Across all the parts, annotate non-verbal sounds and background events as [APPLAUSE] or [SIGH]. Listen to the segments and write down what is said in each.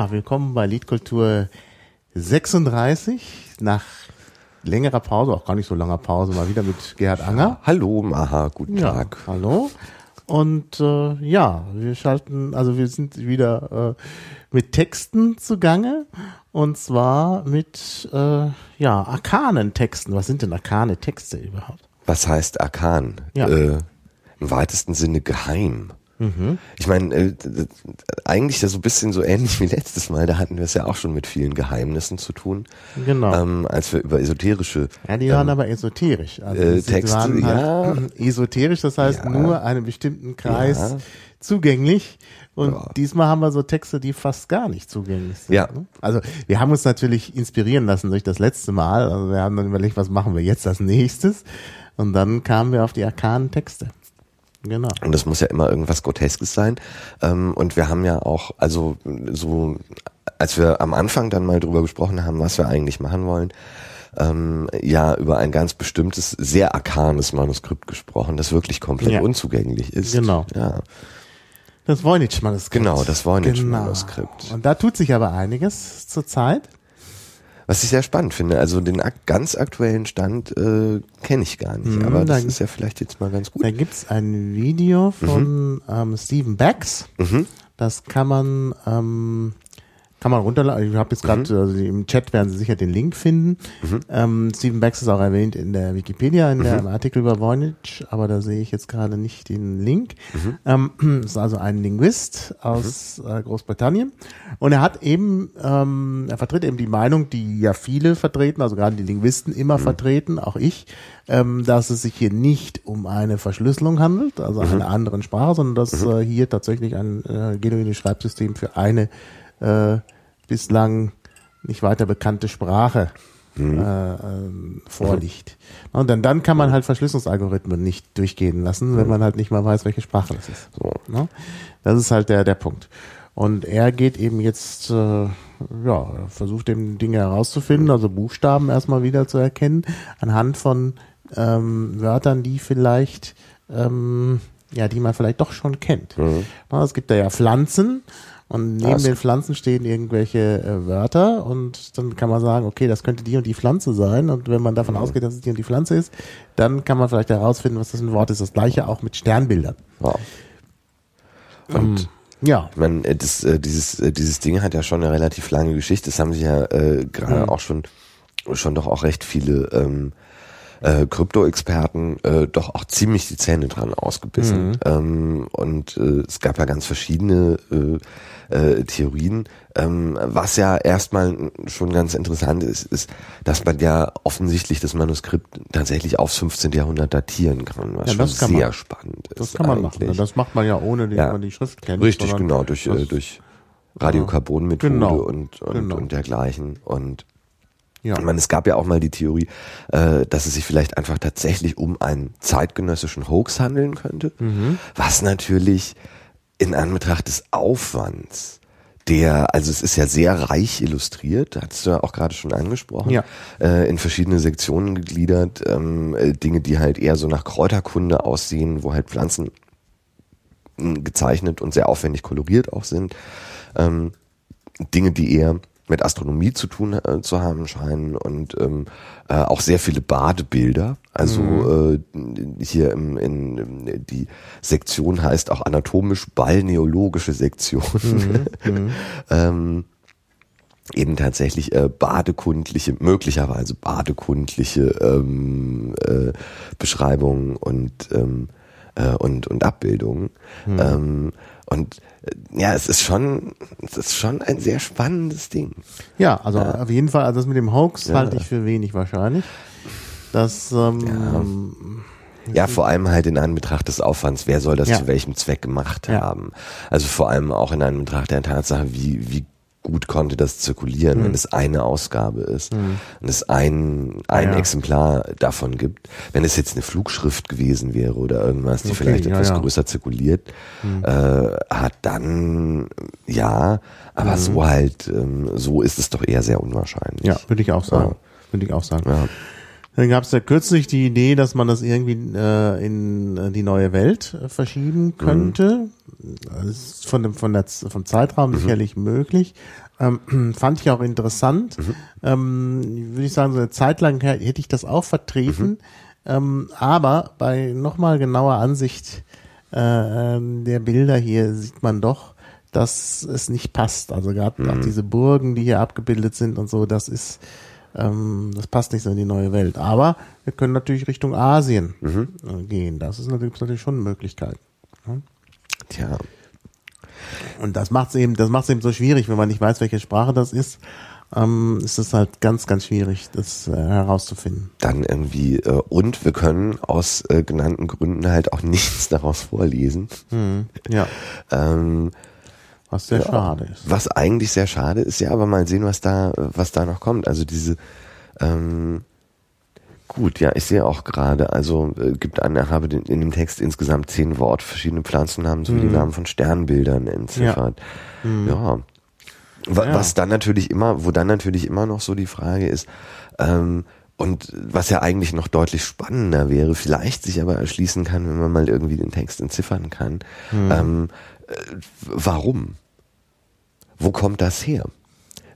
Ja, willkommen bei Liedkultur 36. Nach längerer Pause, auch gar nicht so langer Pause, mal wieder mit Gerhard Anger. Hallo, Maha, guten Ja, Tag. hallo. Und äh, ja, wir schalten, also wir sind wieder äh, mit Texten zugange und zwar mit äh, ja arkanen Texten. Was sind denn arkane Texte überhaupt? Was heißt Arkan? Ja. Äh, Im weitesten Sinne geheim. Ich meine, äh, eigentlich ja so ein bisschen so ähnlich wie letztes Mal, da hatten wir es ja auch schon mit vielen Geheimnissen zu tun, Genau. ähm, als wir über esoterische ja, die waren aber esoterisch. Also äh, Texte, waren ja. halt [CLEARS THROAT] esoterisch, das heißt Ja. nur einem bestimmten Kreis Ja. zugänglich. Und Ja. diesmal haben wir so Texte, die fast gar nicht zugänglich sind. Ja. ne? Also wir haben uns natürlich inspirieren lassen durch das letzte Mal. Also wir haben dann überlegt, was machen wir jetzt als nächstes? Und dann kamen wir auf die arkanen Texte. Genau. Und das muss ja immer irgendwas Groteskes sein. Ähm, und wir haben ja auch, also so, als wir am Anfang dann mal drüber gesprochen haben, was wir eigentlich machen wollen, ähm, ja über ein ganz bestimmtes, sehr arkanes Manuskript gesprochen, das wirklich komplett Ja. unzugänglich ist. Genau. Ja. Das Voynich-Manuskript. Genau, das Voynich-Manuskript. Und da tut sich aber einiges zurzeit. Was ich sehr spannend finde. Also den ak ganz aktuellen Stand äh, kenne ich gar nicht, Mhm, aber das da- ist ja vielleicht jetzt mal ganz gut. Da gibt's ein Video von ähm, Steven Becks. Mhm. Das kann man ähm, kann man runterladen. Ich habe jetzt gerade also im Chat werden Sie sicher den Link finden. Ähm, Steven Becks ist auch erwähnt in der Wikipedia in der im Artikel über Voynich, aber da sehe ich jetzt gerade nicht den Link. Ähm, [CLEARS THROAT] ist also ein Linguist aus äh, Großbritannien. Und er hat eben ähm, er vertritt eben die Meinung, die ja viele vertreten, also gerade die Linguisten immer vertreten, auch ich, ähm, dass es sich hier nicht um eine Verschlüsselung handelt, also einer anderen Sprache, sondern dass äh, hier tatsächlich ein äh, genuines Schreibsystem für eine äh, bislang nicht weiter bekannte Sprache äh, ähm, vorliegt. Und dann, dann kann man halt Verschlüsselungsalgorithmen nicht durchgehen lassen, wenn man halt nicht mal weiß, welche Sprache das ist. So. Ne? Das ist halt der, der Punkt. Und er geht eben jetzt, äh, ja, er versucht eben Dinge herauszufinden, also Buchstaben erstmal wieder zu erkennen, anhand von ähm, Wörtern, die vielleicht, ähm, ja, die man vielleicht doch schon kennt. Na, es gibt da ja Pflanzen und neben Das- den Pflanzen stehen irgendwelche äh, Wörter und dann kann man sagen, okay, das könnte die und die Pflanze sein und wenn man davon ausgeht, dass es die und die Pflanze ist, dann kann man vielleicht herausfinden, was das ein Wort ist. Das gleiche auch mit Sternbildern. Ja. Und Ja, Ich meine, äh, das, äh, dieses, äh, dieses Ding hat ja schon eine relativ lange Geschichte. Das haben sich ja äh, gerade Mhm. auch schon, schon doch auch recht viele ähm, äh, Krypto-Experten äh, doch auch ziemlich die Zähne dran ausgebissen. Mhm. Ähm, und äh, es gab ja ganz verschiedene äh, äh, Theorien. Ähm, was ja erstmal schon ganz interessant ist, ist, dass man ja offensichtlich das Manuskript tatsächlich aufs 15. Jahrhundert datieren kann, was Ja, schon kann sehr man. spannend ist. das kann man machen. eigentlich. Das macht man ja ohne, dass Ja. man die Schrift kennt. Richtig, genau, durch, äh, durch Radiokarbonmethode Genau, und, und, genau. und dergleichen. Und ja. ich meine, es gab ja auch mal die Theorie, äh, dass es sich vielleicht einfach tatsächlich um einen zeitgenössischen Hoax handeln könnte, Mhm. was natürlich in Anbetracht des Aufwands der, also es ist ja sehr reich illustriert, hast du ja auch gerade schon angesprochen, Ja. äh, in verschiedene Sektionen gegliedert, ähm, äh, Dinge, die halt eher so nach Kräuterkunde aussehen, wo halt Pflanzen mh, gezeichnet und sehr aufwendig koloriert auch sind. Ähm, Dinge, die eher mit Astronomie zu tun äh, zu haben scheinen und ähm, äh, auch sehr viele Badebilder. Also äh, hier im, in, in die Sektion heißt auch anatomisch-balneologische Sektion. [LAUGHS] ähm, eben tatsächlich äh, badekundliche, möglicherweise badekundliche ähm, äh, Beschreibungen und ähm, äh, und und Abbildungen. Ähm, und ja, es ist schon, es ist schon ein sehr spannendes Ding. Ja, also auf jeden Fall, also das mit dem Hoax halte ich für wenig wahrscheinlich. Das, ähm, Ja, vor allem halt in Anbetracht des Aufwands, wer soll das Ja. zu welchem Zweck gemacht Ja. haben. Also vor allem auch in Anbetracht der Tatsache, wie, wie gut konnte das zirkulieren, Hm. wenn es eine Ausgabe ist und es ein, ein Ja. Exemplar davon gibt. Wenn es jetzt eine Flugschrift gewesen wäre oder irgendwas, die Okay, vielleicht ja, etwas ja. Hm. größer zirkuliert äh, hat, dann ja, aber Hm. so halt, ähm, so ist es doch eher sehr unwahrscheinlich. ja, würde ich auch sagen. Würde ich auch sagen. Dann gab es ja kürzlich die Idee, dass man das irgendwie äh, in äh, die neue Welt äh, verschieben könnte. Das ist von dem, von der, vom Zeitraum sicherlich möglich. Ähm, [CLEARS THROAT] fand ich auch interessant. Mhm. Ähm, würde ich sagen, so eine Zeit lang hätte ich das auch vertreten. Mhm. Ähm, aber bei nochmal genauer Ansicht äh, ähm, der Bilder hier sieht man doch, dass es nicht passt. Also gerade mhm. auch diese Burgen, die hier abgebildet sind und so, das ist, ähm, das passt nicht so in die neue Welt. Aber wir können natürlich Richtung Asien mhm. Äh, gehen. Das ist natürlich, natürlich schon eine Möglichkeit. Ja? Tja. Und das macht es eben, das macht es eben so schwierig, wenn man nicht weiß, welche Sprache das ist. Ähm, ist es halt ganz, ganz schwierig, das äh, herauszufinden. Dann irgendwie, äh, und wir können aus äh, genannten Gründen halt auch [LAUGHS] nichts daraus vorlesen. Hm, ja. [LAUGHS] ähm, was sehr ja, schade ist. Was eigentlich sehr schade ist, ja, aber mal sehen, was da, was da noch kommt. Also diese, ähm, gut, ja, ich sehe auch gerade, also äh, gibt an, habe den, in dem Text insgesamt zehn Wort, verschiedene Pflanzennamen sowie mhm. die Namen von Sternbildern entziffert. Ja. Mhm. ja. Was dann natürlich immer, wo dann natürlich immer noch so die Frage ist, ähm, und was ja eigentlich noch deutlich spannender wäre, vielleicht sich aber erschließen kann, wenn man mal irgendwie den Text entziffern kann. Mhm. Ähm, äh, warum? Wo kommt das her?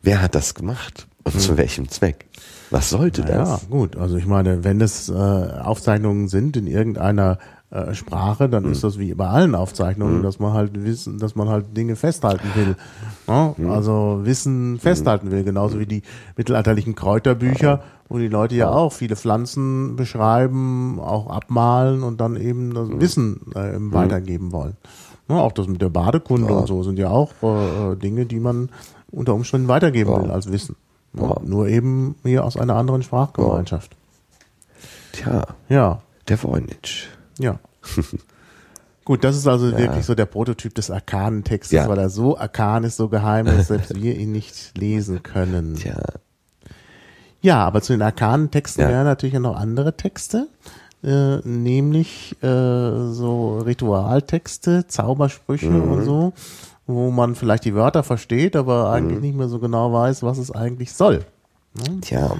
Wer hat das gemacht? Und mhm. zu welchem Zweck? Was sollte naja, das? Ja, gut. Also ich meine, wenn es äh, Aufzeichnungen sind in irgendeiner äh, Sprache, dann mhm. ist das wie bei allen Aufzeichnungen, mhm. dass man halt wissen, dass man halt Dinge festhalten will. Ja? Mhm. Also Wissen festhalten will, genauso wie die mittelalterlichen Kräuterbücher, wo die Leute ja auch viele Pflanzen beschreiben, auch abmalen und dann eben das mhm. Wissen äh, mhm. weitergeben wollen. Ja, auch das mit der Badekunde ja. und so sind ja auch äh, äh Dinge, die man unter Umständen weitergeben will als Wissen. Ja, nur eben hier aus einer anderen Sprachgemeinschaft. Tja. Ja. Der Voynich. Ja. [LAUGHS] Gut, das ist also ja. wirklich so der Prototyp des arkanen Textes, ja. weil er so arkan ist, so geheim dass selbst [LAUGHS] wir ihn nicht lesen können. Tja. Ja, aber zu den arkanen Texten ja. wären natürlich noch andere Texte, äh, nämlich äh, so Ritualtexte, Zaubersprüche mhm. und so wo man vielleicht die Wörter versteht, aber eigentlich mhm. nicht mehr so genau weiß, was es eigentlich soll. Ne? Tja.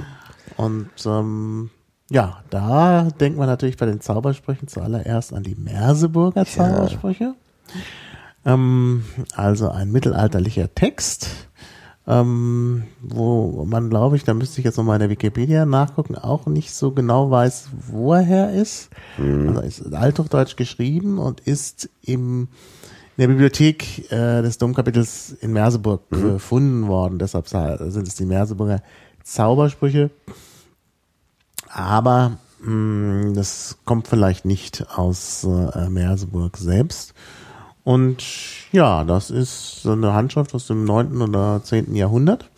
Und ähm, ja, da denkt man natürlich bei den Zaubersprüchen zuallererst an die Merseburger Zaubersprüche. Ja. Ähm, also ein mittelalterlicher Text, ähm, wo man, glaube ich, da müsste ich jetzt nochmal in der Wikipedia nachgucken, auch nicht so genau weiß, wo er her ist. Mhm. Also ist Althochdeutsch geschrieben und ist im in der Bibliothek äh, des Domkapitels in Merseburg mhm. gefunden worden. Deshalb sind es die Merseburger Zaubersprüche. Aber mh, mm, das kommt vielleicht nicht aus äh, Merseburg selbst. Und ja, das ist so eine Handschrift aus dem neunten oder zehnten Jahrhundert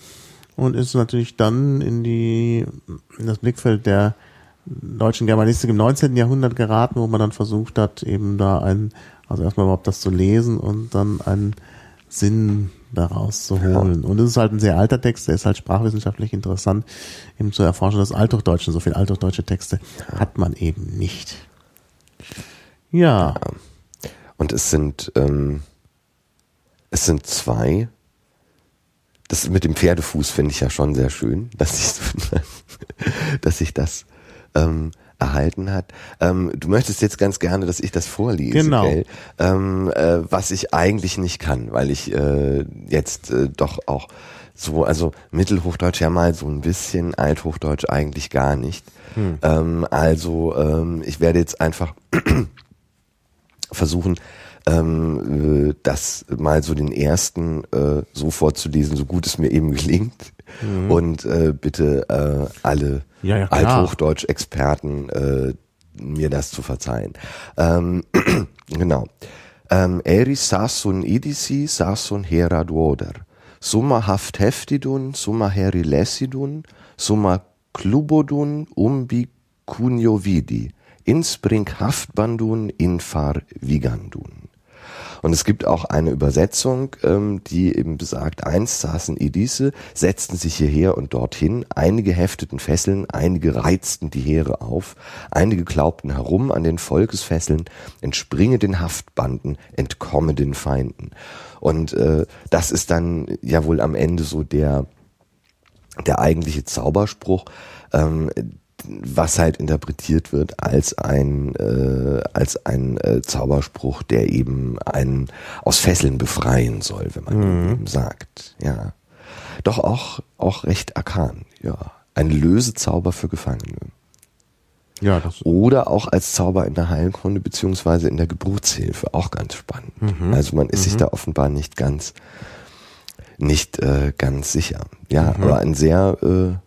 und ist natürlich dann in die in das Blickfeld der deutschen Germanistik im 19. Jahrhundert geraten, wo man dann versucht hat, eben da ein also erstmal überhaupt das zu lesen und dann einen Sinn daraus zu holen. Ja. Und es ist halt ein sehr alter Text, der ist halt sprachwissenschaftlich interessant, eben zu erforschen des Althochdeutschen. So viele althochdeutsche Texte hat man eben nicht. Ja. ja. Und es sind, ähm, es sind zwei. Das mit dem Pferdefuß finde ich ja schon sehr schön, dass ich, [LAUGHS] dass ich das ähm, erhalten hat. Ähm, du möchtest jetzt ganz gerne, dass ich das vorlese, genau. Gell? Ähm, äh, was ich eigentlich nicht kann, weil ich äh, jetzt äh, doch auch so, also Mittelhochdeutsch ja mal so ein bisschen, Althochdeutsch eigentlich gar nicht. Hm. Ähm, also ähm, ich werde jetzt einfach [CLEARS THROAT] versuchen, ähm, äh, das mal so den ersten äh, so vorzulesen, so gut es mir eben gelingt. Mhm. Und äh, bitte äh, alle ja, ja, Althochdeutsch-Experten äh, mir das zu verzeihen. Ähm, [CLEARS THROAT] genau. Ähm, Eris sassun idisi sassun hera duoder. Summa haft heftidun, summa heri lesidun, summa klubodun umbi cunio vidi. Inspring haftbandun infar vigandun. Und es gibt auch eine Übersetzung, ähm, die eben besagt, einst saßen Edisse, setzten sich hierher und dorthin, einige hefteten Fesseln, einige reizten die Heere auf, einige glaubten herum an den Volkesfesseln, entspringe den Haftbanden, entkomme den Feinden. Und äh, das ist dann ja wohl am Ende so der, der eigentliche Zauberspruch, ähm, was halt interpretiert wird als ein äh, als ein äh, Zauberspruch, der eben einen aus Fesseln befreien soll, wenn man mhm. sagt, ja. doch auch, auch recht arkan, ja. Ein Lösezauber für Gefangene. Ja, das Oder auch als Zauber in der Heilkunde beziehungsweise in der Geburtshilfe, auch ganz spannend. Mhm. Also man ist sich da offenbar nicht ganz, nicht äh, ganz sicher. Ja, aber ein sehr, äh,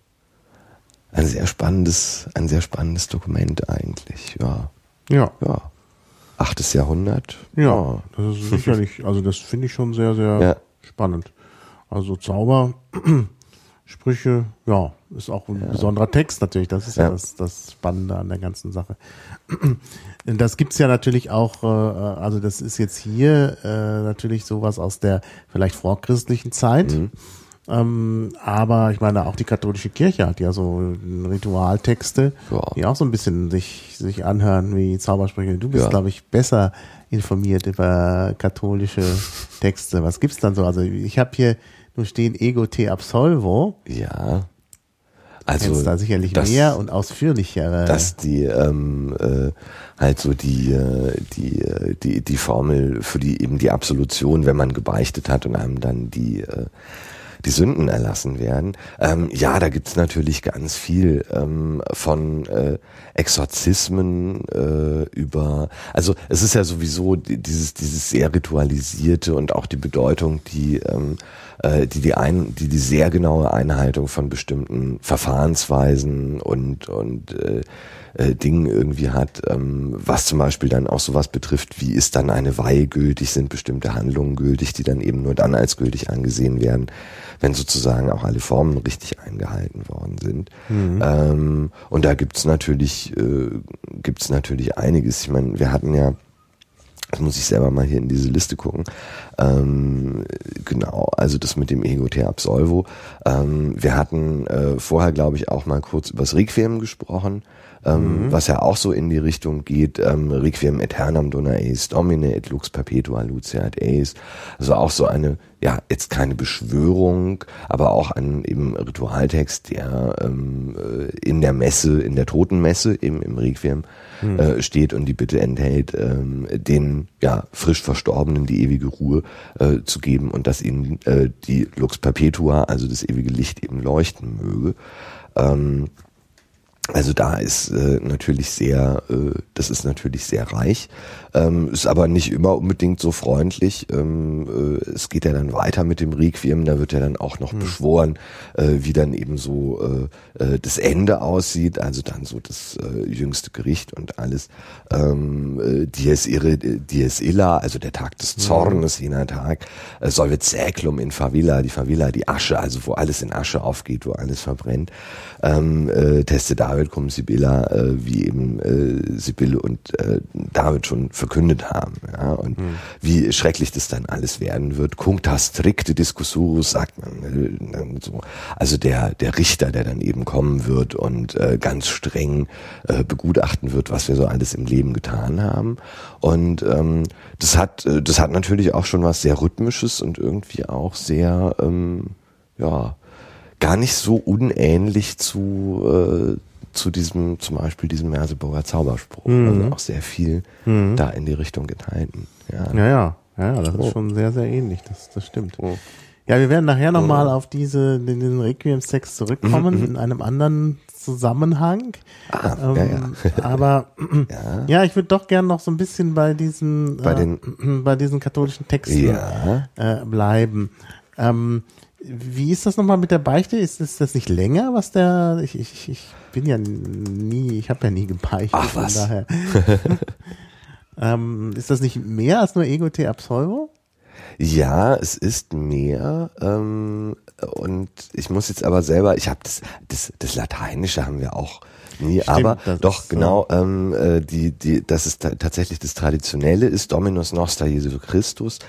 ein sehr spannendes, ein sehr spannendes Dokument eigentlich. Ja, ja, ja. Achtes Jahrhundert. ja, das ist sicherlich, [LAUGHS] also das finde ich schon sehr, sehr Ja. spannend. Also Zauber, [CLEARS THROAT] Sprüche, ja, ist auch ein besonderer Text natürlich. Das ist ja, Ja. das, das Spannende an der ganzen Sache. [CLEARS THROAT] Das gibt's ja natürlich auch, äh, also das ist jetzt hier äh, natürlich sowas aus der vielleicht vorchristlichen Zeit. Mhm. Ähm, aber ich meine, auch die katholische Kirche hat ja so Ritualtexte, Ja. die auch so ein bisschen sich, sich anhören wie Zaubersprüche. Du bist, Ja. glaube ich, besser informiert über katholische Texte. Was gibt's dann so? Also ich habe hier nur stehen Ego te absolvo. Ja. Also da sicherlich das, mehr und ausführlichere. dass die ähm, äh, halt so die äh, die äh, die die Formel für die eben die Absolution, wenn man gebeichtet hat und einem dann die äh, die Sünden erlassen werden. Ähm, ja, da gibt's natürlich ganz viel ähm, von äh, Exorzismen äh, über. Also es ist ja sowieso die- dieses dieses sehr ritualisierte und auch die Bedeutung, die ähm, äh, die die ein die die sehr genaue Einhaltung von bestimmten Verfahrensweisen und und äh, äh, Dingen irgendwie hat, ähm, was zum Beispiel dann auch sowas betrifft, wie ist dann eine Weihe gültig, sind bestimmte Handlungen gültig, die dann eben nur dann als gültig angesehen werden, wenn sozusagen auch alle Formen richtig eingehalten worden sind. Ähm, und da gibt's natürlich, äh, gibt's natürlich einiges. Ich meine, wir hatten ja das muss ich selber mal hier in diese Liste gucken. Ähm, genau, also das mit dem Ego Te Absolvo. Ähm, wir hatten äh, vorher, glaube ich, auch mal kurz übers Requiem gesprochen, ähm, was ja auch so in die Richtung geht. Ähm, Requiem aeternam dona eis domine et lux perpetua luceat eis. Also auch so eine, ja, jetzt keine Beschwörung, aber auch ein eben Ritualtext, der ähm, äh, in der Messe, in der Totenmesse, eben im Requiem, äh, steht und die Bitte enthält, ähm, den ja frisch Verstorbenen die ewige Ruhe äh, zu geben und dass ihnen äh, die Lux Perpetua, also das ewige Licht, eben leuchten möge. Ähm, also da ist äh, natürlich sehr, äh, das ist natürlich sehr reich, ähm, ist aber nicht immer unbedingt so freundlich. Ähm, äh, es geht ja dann weiter mit dem Requiem, da wird ja dann auch noch beschworen, äh, wie dann eben so äh, äh, das Ende aussieht, also dann so das äh, jüngste Gericht und alles. Ähm, äh, Dies ire, Dies illa, also der Tag des Zornes, jener Tag, äh, solvet säclum in favilla, die Favilla, die Asche, also wo alles in Asche aufgeht, wo alles verbrennt. Ähm, äh, Teste David cum Sibylla, wie eben Sibylle und David schon verkündet haben. Ja? Und wie schrecklich das dann alles werden wird. Cuncta stricte discussurus, sagt man. Äh, dann so. Also der, der Richter, der dann eben kommen wird und äh, ganz streng äh, begutachten wird, was wir so alles im Leben getan haben. Und ähm, das hat, äh, das hat natürlich auch schon was sehr Rhythmisches und irgendwie auch sehr, ähm, ja, gar nicht so unähnlich zu, äh, zu diesem, zum Beispiel diesem Merseburger Zauberspruch. Also auch sehr viel da in die Richtung enthalten. Ja. Ja, ja, ja, ja, das Oh. ist schon sehr, sehr ähnlich. Das, das stimmt. Ja, wir werden nachher nochmal auf diese, den, den Requiem-Text zurückkommen in einem anderen Zusammenhang. Mhm, Ah, Ähm, ja, [LAUGHS] ja. Aber ja. ich würde doch gern noch so ein bisschen bei diesen, Bei äh, den- [CLEARS THROAT] bei diesen katholischen Texten Ja. äh, bleiben. Ähm, wie ist das nochmal mit der Beichte? Ist, ist das nicht länger, was der? Ich, ich, ich bin ja nie, ich habe ja nie gebeichtet. Ach, von was? daher. [LAUGHS] ähm, ist das nicht mehr als nur Ego te absolvo? Ja, es ist mehr. Ähm, und ich muss jetzt aber selber, ich habe das, das, das Lateinische haben wir auch nie, Stimmt, aber doch ist, genau, ähm, äh, die, die, das ist ta tatsächlich das Traditionelle ist Dominus Noster Jesu Christus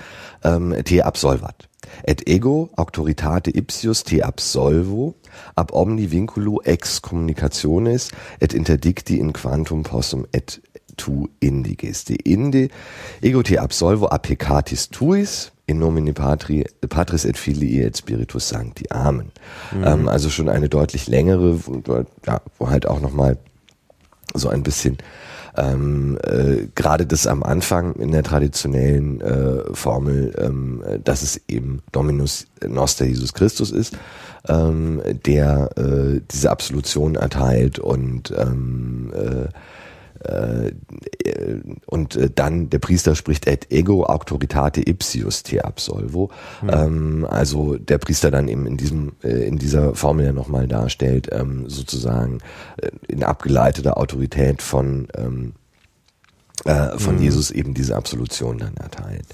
ähm, te absolvat. Et ego auctoritate ipsius te absolvo ab omni vinculo ex communicationes et interdicti in quantum possum et tu indiges. De inde ego te absolvo a peccatis tuis in nomine patri, Patris et Filii et Spiritus Sancti. Amen. Ähm, also schon eine deutlich längere, wo, ja, wo halt auch nochmal so ein bisschen ähm, äh, gerade das am Anfang in der traditionellen äh, Formel, ähm, dass es eben Dominus Noster Jesus Christus ist, ähm, der äh, diese Absolution erteilt und ähm, äh, äh, und äh, dann der Priester spricht et ego auctoritate ipsius te absolvo. Mhm. Ähm, also der Priester dann eben in diesem äh, in dieser Formel ja nochmal darstellt, ähm, sozusagen äh, in abgeleiteter Autorität von ähm, äh, von mhm. Jesus eben diese Absolution dann erteilt.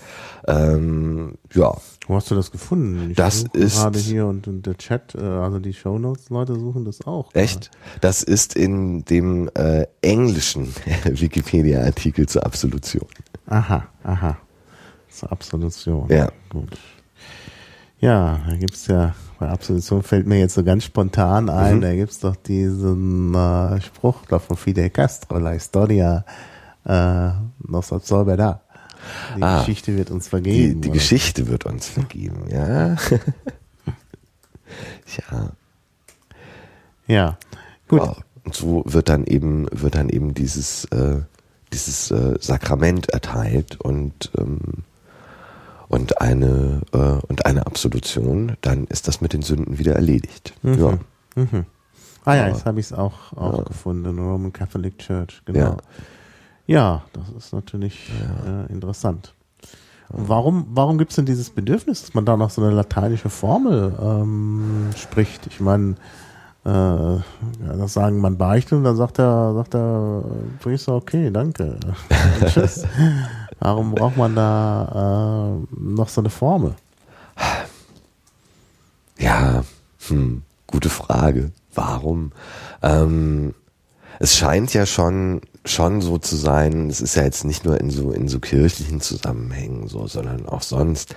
Ähm, ja. Wo hast du das gefunden? Ich das ist gerade hier und, und, der Chat, äh, also die Shownotes Leute suchen das auch. Echt? Das ist in dem äh, englischen [LAUGHS] Wikipedia-Artikel zur Absolution. Aha, aha. Zur Absolution. Ja. Gut. Ja, da gibt's ja, bei Absolution fällt mir jetzt so ganz spontan ein, mhm. da gibt's doch diesen äh, Spruch da von Fidel Castro, La Historia äh, nos absolve da. Die ah, Geschichte wird uns vergeben. Die, die Geschichte wird uns vergeben, ja. [LAUGHS] ja. Ja, gut. Wow. Und so wird dann eben, wird dann eben dieses, äh, dieses äh, Sakrament erteilt und, ähm, und eine, äh, und eine Absolution, dann ist das mit den Sünden wieder erledigt. Mhm. Ja. Mhm. Ah ja, jetzt habe ich es auch, auch ja. gefunden, Roman Catholic Church, genau. Ja. Ja, das ist natürlich ja. äh, interessant. Und warum, warum gibt es denn dieses Bedürfnis, dass man da noch so eine lateinische Formel ähm, spricht? Ich meine, äh, ja, das sagen man beichtet und dann sagt der, sagt der Priester, okay, danke. Tschüss. [LAUGHS] Warum braucht man da äh, noch so eine Formel? Ja, hm, gute Frage. Warum? Ähm, es scheint ja schon schon so zu sein, es ist ja jetzt nicht nur in so, in so kirchlichen Zusammenhängen so, sondern auch sonst,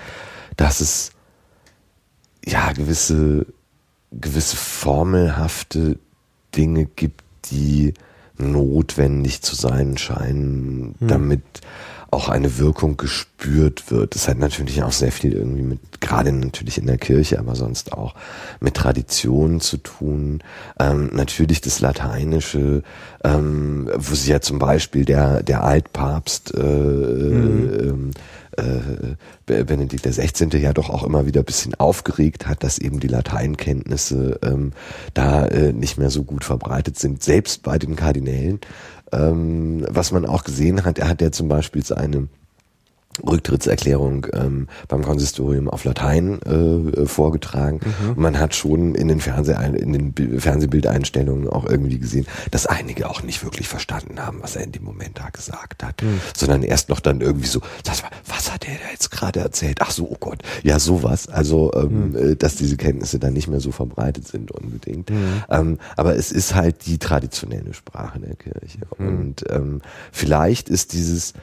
dass es ja gewisse, gewisse formelhafte Dinge gibt, die notwendig zu sein scheinen, hm. damit auch eine Wirkung gespürt wird. Das hat natürlich auch sehr viel irgendwie mit, gerade natürlich in der Kirche, aber sonst auch mit Traditionen zu tun. Ähm, natürlich das Lateinische, ähm, wo sich ja zum Beispiel der, der Altpapst äh, mhm. äh, äh, Benedikt der 16. ja doch auch immer wieder ein bisschen aufgeregt hat, dass eben die Lateinkenntnisse ähm, da äh, nicht mehr so gut verbreitet sind, selbst bei den Kardinälen. Ähm, was man auch gesehen hat, er hat ja zum Beispiel seine Rücktrittserklärung ähm, beim Konsistorium auf Latein äh, vorgetragen. Mhm. Und man hat schon in den, Fernseh in den Fernsehbildeinstellungen auch irgendwie gesehen, dass einige auch nicht wirklich verstanden haben, was er in dem Moment da gesagt hat, mhm. sondern erst noch dann irgendwie so, das war, was hat er da jetzt gerade erzählt? Ach so, oh Gott, ja sowas. Also, ähm, mhm. dass diese Kenntnisse dann nicht mehr so verbreitet sind unbedingt. Mhm. Ähm, aber es ist halt die traditionelle Sprache der Kirche. Mhm. Und ähm, vielleicht ist dieses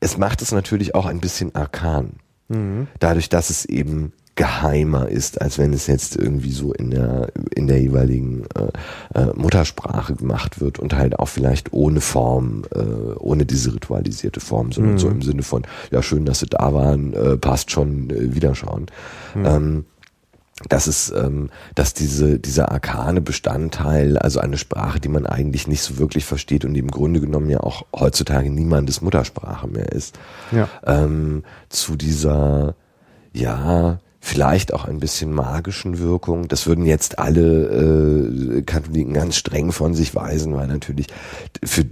es macht es natürlich auch ein bisschen arkan. Mhm. Dadurch, dass es eben geheimer ist, als wenn es jetzt irgendwie so in der in der jeweiligen äh, äh, Muttersprache gemacht wird und halt auch vielleicht ohne Form, äh, ohne diese ritualisierte Form, sondern mhm. so im Sinne von ja schön, dass sie da waren, äh, passt schon, äh, wiederschauen. Mhm. Ähm, dass es, ähm, dass diese, dieser arkane Bestandteil, also eine Sprache, die man eigentlich nicht so wirklich versteht und die im Grunde genommen ja auch heutzutage niemandes Muttersprache mehr ist, ja. ähm, zu dieser, ja, vielleicht auch ein bisschen magischen Wirkung. Das würden jetzt alle äh, Katholiken ganz streng von sich weisen, weil natürlich für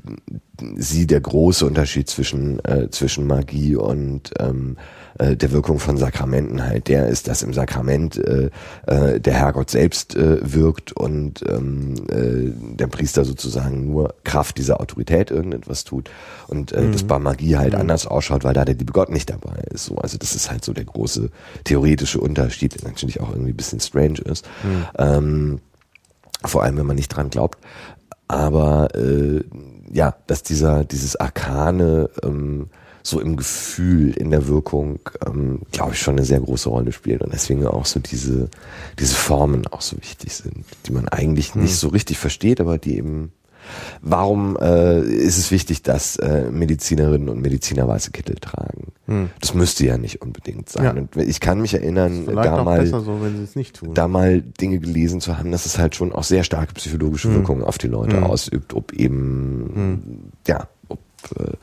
sie der große Unterschied zwischen, äh, zwischen Magie und ähm, äh, der Wirkung von Sakramenten halt der ist, dass im Sakrament äh, äh, der Herrgott selbst äh, wirkt und ähm, äh, der Priester sozusagen nur Kraft dieser Autorität irgendetwas tut und äh, mhm. das bei Magie halt mhm. anders ausschaut, weil da der liebe Gott nicht dabei ist. So, also das ist halt so der große theoretische Unterschied, der natürlich auch irgendwie ein bisschen strange ist. Mhm. Ähm, vor allem, wenn man nicht dran glaubt. Aber äh, ja, dass dieser dieses Arkane ähm, so im Gefühl, in der Wirkung, ähm, glaube ich, schon eine sehr große Rolle spielt und deswegen auch so diese, diese Formen auch so wichtig sind, die man eigentlich nicht hm. so richtig versteht, aber die eben Warum äh, ist es wichtig, dass äh, Medizinerinnen und Mediziner weiße Kittel tragen? Hm. Das müsste ja nicht unbedingt sein. Ja. Und ich kann mich erinnern, da mal, so, da mal Dinge gelesen zu haben, dass es halt schon auch sehr starke psychologische hm. Wirkungen auf die Leute hm. ausübt, ob eben hm. ja äh,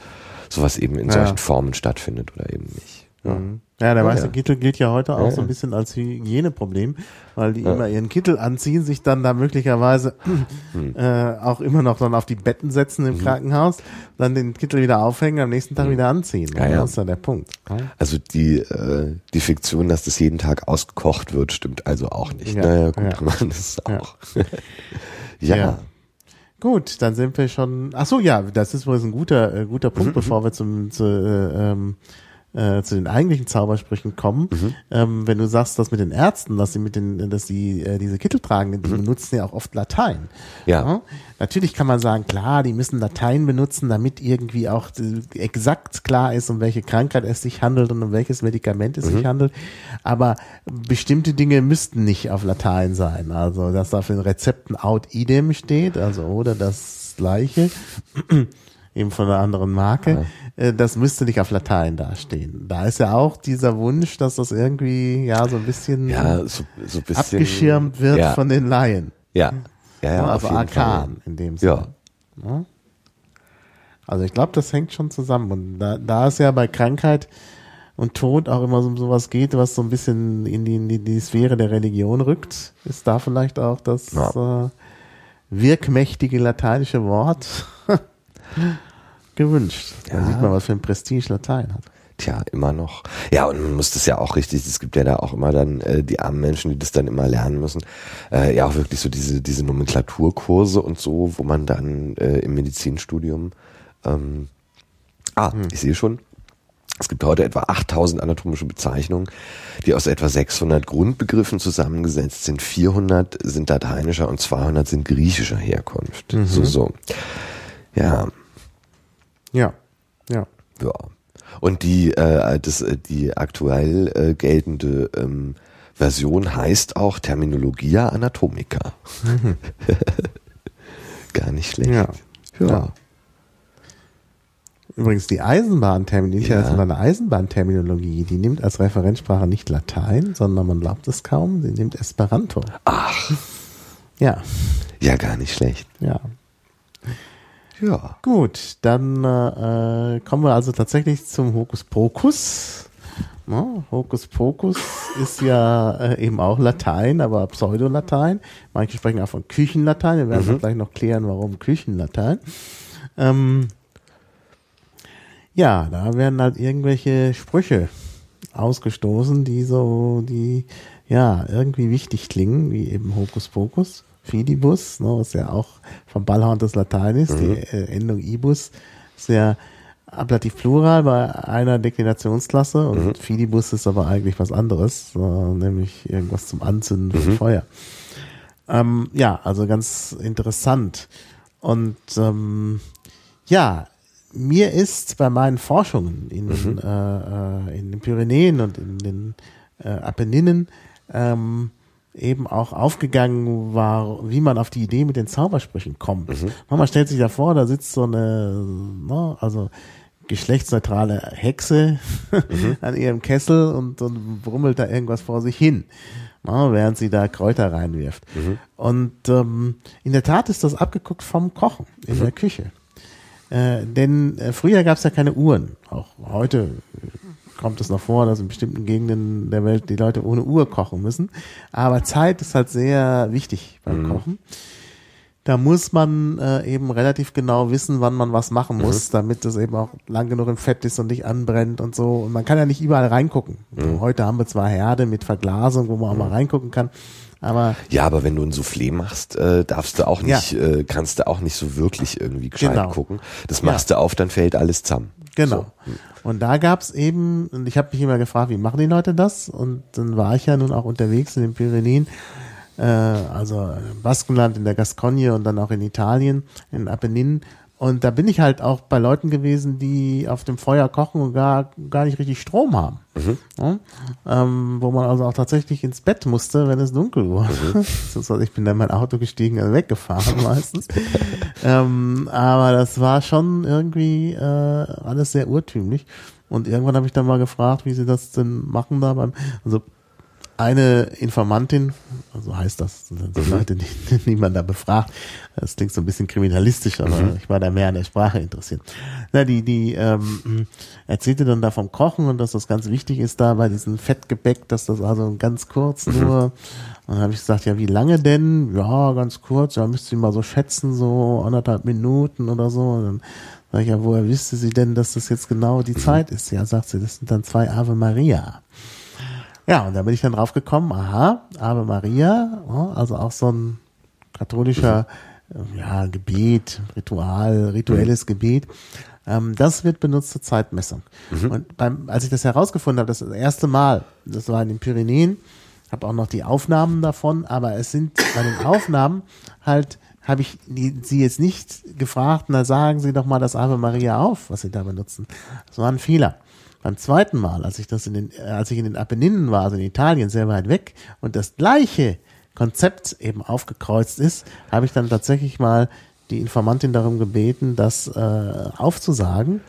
sowas eben in Ja. solchen Formen stattfindet oder eben nicht. Ja. Mhm. Ja, der weiße ja. Kittel gilt ja heute auch so ein bisschen als Hygieneproblem, weil die immer ihren Kittel anziehen, sich dann da möglicherweise [CLEARS THROAT] Hm. äh, auch immer noch dann auf die Betten setzen im Krankenhaus, dann den Kittel wieder aufhängen, am nächsten Tag wieder anziehen. Hm. Ja, ja. Das ist ja der Punkt. Also die, äh, die Fiktion, dass das jeden Tag ausgekocht wird, stimmt also auch nicht. Ja, Naja, gut, ja. [LAUGHS] man ist auch. [LAUGHS] ja. Gut, dann sind wir schon. Ach so, ja, das ist wohl ein guter, äh, guter Mhm, Punkt, bevor wir zum zu, äh, ähm, äh, zu den eigentlichen Zaubersprüchen kommen. Mhm. Ähm, wenn du sagst, dass mit den Ärzten, dass sie mit den, dass die äh, diese Kittel tragen, die benutzen ja auch oft Latein. Mhm. Ja. Natürlich kann man sagen, klar, die müssen Latein benutzen, damit irgendwie auch äh, exakt klar ist, um welche Krankheit es sich handelt und um welches Medikament es Mhm. sich handelt. Aber bestimmte Dinge müssten nicht auf Latein sein. Also, dass da auf den Rezepten out idem steht, also oder das gleiche, eben von einer anderen Marke, äh, das müsste nicht auf Latein dastehen. Da ist ja auch dieser Wunsch, dass das irgendwie, ja, so ein bisschen Ja, so, so bisschen. abgeschirmt wird ja. von den Laien. Ja. Ja, ja, also auf jeden arkan in dem Ja. Sinne. Ja. Also ich glaube, das hängt schon zusammen. Und da, da es ja bei Krankheit und Tod auch immer so sowas geht, was so ein bisschen in die, in die, die Sphäre der Religion rückt, ist da vielleicht auch das Ja. äh, wirkmächtige lateinische Wort [LAUGHS] gewünscht. Da Ja. sieht man, was für ein Prestige Latein hat. Tja, immer noch. Ja, und man muss das ja auch richtig, es gibt ja da auch immer dann äh, die armen Menschen, die das dann immer lernen müssen. Äh, ja, auch wirklich so diese, diese Nomenklaturkurse und so, wo man dann äh, im Medizinstudium ähm, Ah, ich sehe schon. Es gibt heute etwa 8000 anatomische Bezeichnungen, die aus etwa 600 Grundbegriffen zusammengesetzt sind. 400 sind lateinischer und 200 sind griechischer Herkunft. So, so. Ja, Ja, ja. ja. Und die, äh, das, äh, die aktuell äh, geltende ähm, Version heißt auch Terminologia Anatomica. [LAUGHS] Gar nicht schlecht. Ja. ja. Ja. Übrigens die Eisenbahnterminologie, Ja. also eine Eisenbahnterminologie, die nimmt als Referenzsprache nicht Latein, sondern man glaubt es kaum, sie nimmt Esperanto. Ach, Ja, ja, gar nicht schlecht. ja. Ja. Gut, dann äh, kommen wir also tatsächlich zum Hokuspokus. Ne? Hokuspokus ist ja äh, eben auch Latein, aber Pseudolatein. Manche sprechen auch von Küchenlatein. Wir werden gleich noch klären, warum Küchenlatein. Ähm, ja, da werden halt irgendwelche Sprüche ausgestoßen, die so, die ja irgendwie wichtig klingen, wie eben Hokuspokus, Fidibus, ne, was ja auch vom Ballhorn des Latein ist, die äh, Endung Ibus ist ja ablativ plural bei einer Deklinationsklasse und Fidibus ist aber eigentlich was anderes, äh, nämlich irgendwas zum Anzünden von Feuer. Ähm, ja, also ganz interessant. Und ähm, ja, mir ist bei meinen Forschungen in, den, äh, äh, in den Pyrenäen und in den äh, Apenninen ähm, eben auch aufgegangen war, wie man auf die Idee mit den Zaubersprüchen kommt. Man stellt sich da vor, da sitzt so eine, ne, also geschlechtsneutrale Hexe [LAUGHS] an ihrem Kessel und, und brummelt da irgendwas vor sich hin, ne, während sie da Kräuter reinwirft. Und ähm, in der Tat ist das abgeguckt vom Kochen in der Küche. Äh, denn äh, früher gab es ja keine Uhren. Auch heute kommt es noch vor, dass in bestimmten Gegenden der Welt die Leute ohne Uhr kochen müssen. Aber Zeit ist halt sehr wichtig beim Kochen. Da muss man äh, eben relativ genau wissen, wann man was machen muss, damit es eben auch lang genug im Fett ist und nicht anbrennt und so. Und man kann ja nicht überall reingucken. Heute haben wir zwar Herde mit Verglasung, wo man auch mal reingucken kann, aber Ja, aber wenn du ein Soufflé machst, äh, darfst du auch Ja. nicht, äh, kannst du auch nicht so wirklich irgendwie gescheit Genau. gucken. Das machst du auf, dann fällt alles zusammen. Genau. Und da gab's eben, und ich habe mich immer gefragt, wie machen die Leute das? Und dann war ich ja nun auch unterwegs in den Pyrenäen, äh, also im Baskenland, in der Gascogne und dann auch in Italien, in Apenninen. Und da bin ich halt auch bei Leuten gewesen, die auf dem Feuer kochen und gar, gar nicht richtig Strom haben. Ja? Ähm, wo man also auch tatsächlich ins Bett musste, wenn es dunkel wurde. [LAUGHS] Heißt, ich bin dann in mein Auto gestiegen und weggefahren [LAUGHS] meistens. ähm, aber das war schon irgendwie äh, alles sehr urtümlich. Und irgendwann habe ich dann mal gefragt, wie sie das denn machen da beim, also eine Informantin, so heißt das, die Mhm. Leute, die, die man da befragt. Das klingt so ein bisschen kriminalistisch, aber Mhm. ich war da mehr an der Sprache interessiert. Na, die, die ähm, erzählte dann da vom Kochen und dass das ganz wichtig ist da bei diesem Fettgebäck, dass das also ganz kurz Mhm. nur. Und dann habe ich gesagt, ja, wie lange denn? Ja, ganz kurz. Ja, müsste ich mal so schätzen, so anderthalb Minuten oder so. Und dann sag ich, ja, woher wüsste sie denn, dass das jetzt genau Mhm. die Zeit ist? Ja, sagt sie, das sind dann zwei Ave Maria. Ja, und da bin ich dann drauf gekommen, aha, Ave Maria, also auch so ein katholischer äh, ja, Gebet, Ritual, rituelles Gebet. Ähm, das wird benutzt zur Zeitmessung. Und beim, als ich das herausgefunden habe, das, das erste Mal, das war in den Pyrenäen, habe auch noch die Aufnahmen davon, aber es sind bei den Aufnahmen halt, habe ich die, sie jetzt nicht gefragt, na sagen Sie doch mal das Ave Maria auf, was Sie da benutzen. Das war ein Fehler. Beim zweiten Mal, als ich das in den, äh, als ich in den Apenninen war, also in Italien, sehr weit weg, und das gleiche Konzept eben aufgekreuzt ist, habe ich dann tatsächlich mal die Informantin darum gebeten, das äh, aufzusagen.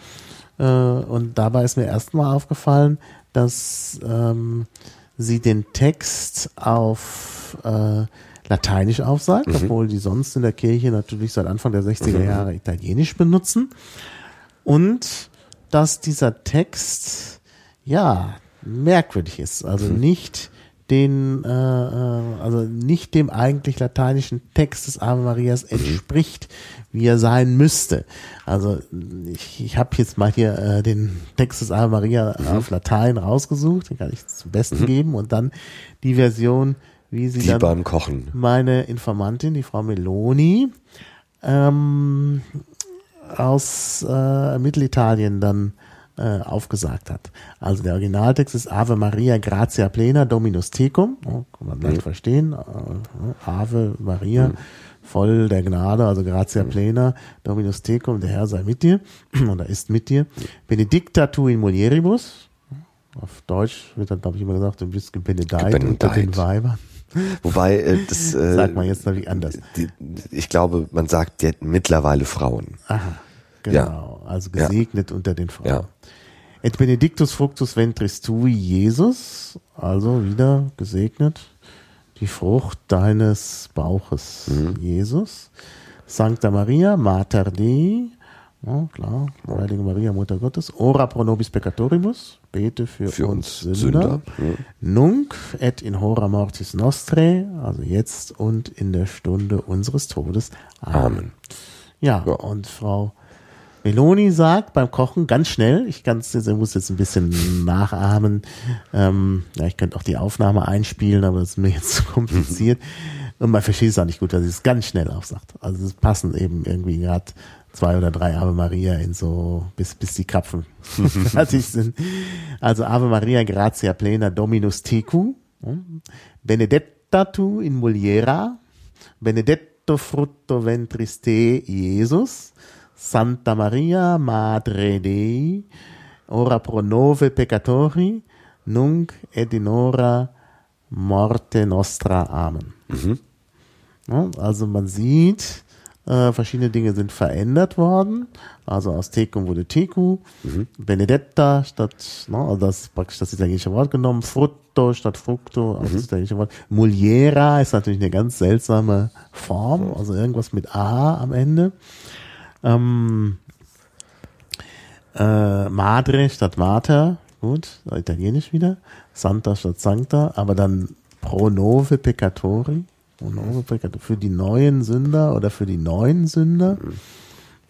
Äh, und dabei ist mir erstmal aufgefallen, dass ähm, sie den Text auf äh, Lateinisch aufsagt, obwohl die sonst in der Kirche natürlich seit Anfang der 60er Jahre Italienisch benutzen. Und dass dieser Text ja merkwürdig ist, also nicht den, äh, äh, also nicht dem eigentlich lateinischen Text des Ave Marias entspricht, wie er sein müsste. Also ich, ich habe jetzt mal hier äh, den Text des Ave Maria auf Latein rausgesucht, den kann ich zum Besten geben und dann die Version, wie sie Wie dann beim Kochen. meine Informantin, die Frau Meloni, ähm, aus äh, Mittelitalien dann äh, aufgesagt hat. Also der Originaltext ist Ave Maria Gratia Plena Dominus Tecum, oh, kann man leicht verstehen, äh, Ave Maria, voll der Gnade, also Gratia Plena Dominus Tecum, der Herr sei mit dir, [CLEARS THROAT] oder ist mit dir. Benedicta tu in mulieribus, auf Deutsch wird dann, glaube ich, immer gesagt, du bist gebenedeit unter den Gebenedeit. Weibern. Wobei, äh, das, [LAUGHS] äh, Sagt man jetzt natürlich anders. die, ich glaube, man sagt jetzt mittlerweile Frauen. Aha, Ja. genau. Also gesegnet unter den Frauen. Ja. Et benedictus fructus ventris tui, Jesus, also wieder gesegnet, die Frucht deines Bauches, Mhm. Jesus. Sancta Maria, Mater Dei, ja, klar, Heilige Maria, Mutter Gottes, ora pro nobis peccatoribus, bete für, Für uns, uns Sünder. Sünder, ja. Nunc et in hora mortis nostrae, also jetzt und in der Stunde unseres Todes. Amen. Amen. Ja, Ja. und Frau Meloni sagt beim Kochen ganz schnell, ich kann's jetzt, ich muss jetzt ein bisschen nachahmen, ähm, ja, ich könnte auch die Aufnahme einspielen, aber das ist mir jetzt zu kompliziert. [LAUGHS] Und man versteht es auch nicht gut, dass sie es ganz schnell aufsagt. Also es passen eben irgendwie gerade zwei oder drei Ave Maria in so, bis, bis die Krapfen [LAUGHS] fertig sind. Also Ave Maria Gratia Plena Dominus Tecu, hm? Benedetta tu in muliera, Benedetto frutto ventris te, Jesus, Santa Maria, Madre Dei, ora pro nove peccatori, nunc et in hora morte nostra. Amen. Ja, also man sieht, äh, verschiedene Dinge sind verändert worden. Also aus Tecum wurde Tecu, Benedetta statt, ne, also das ist praktisch das italienische Wort genommen, Frutto statt Fructo, also das italienische Wort. Muliera ist natürlich eine ganz seltsame Form, also irgendwas mit A am Ende. Ähm, äh, Madre statt Mater, gut, italienisch wieder. Santa statt Sancta, aber dann pro nove peccatori, nove peccatori, für die neuen Sünder oder für die neuen Sünder,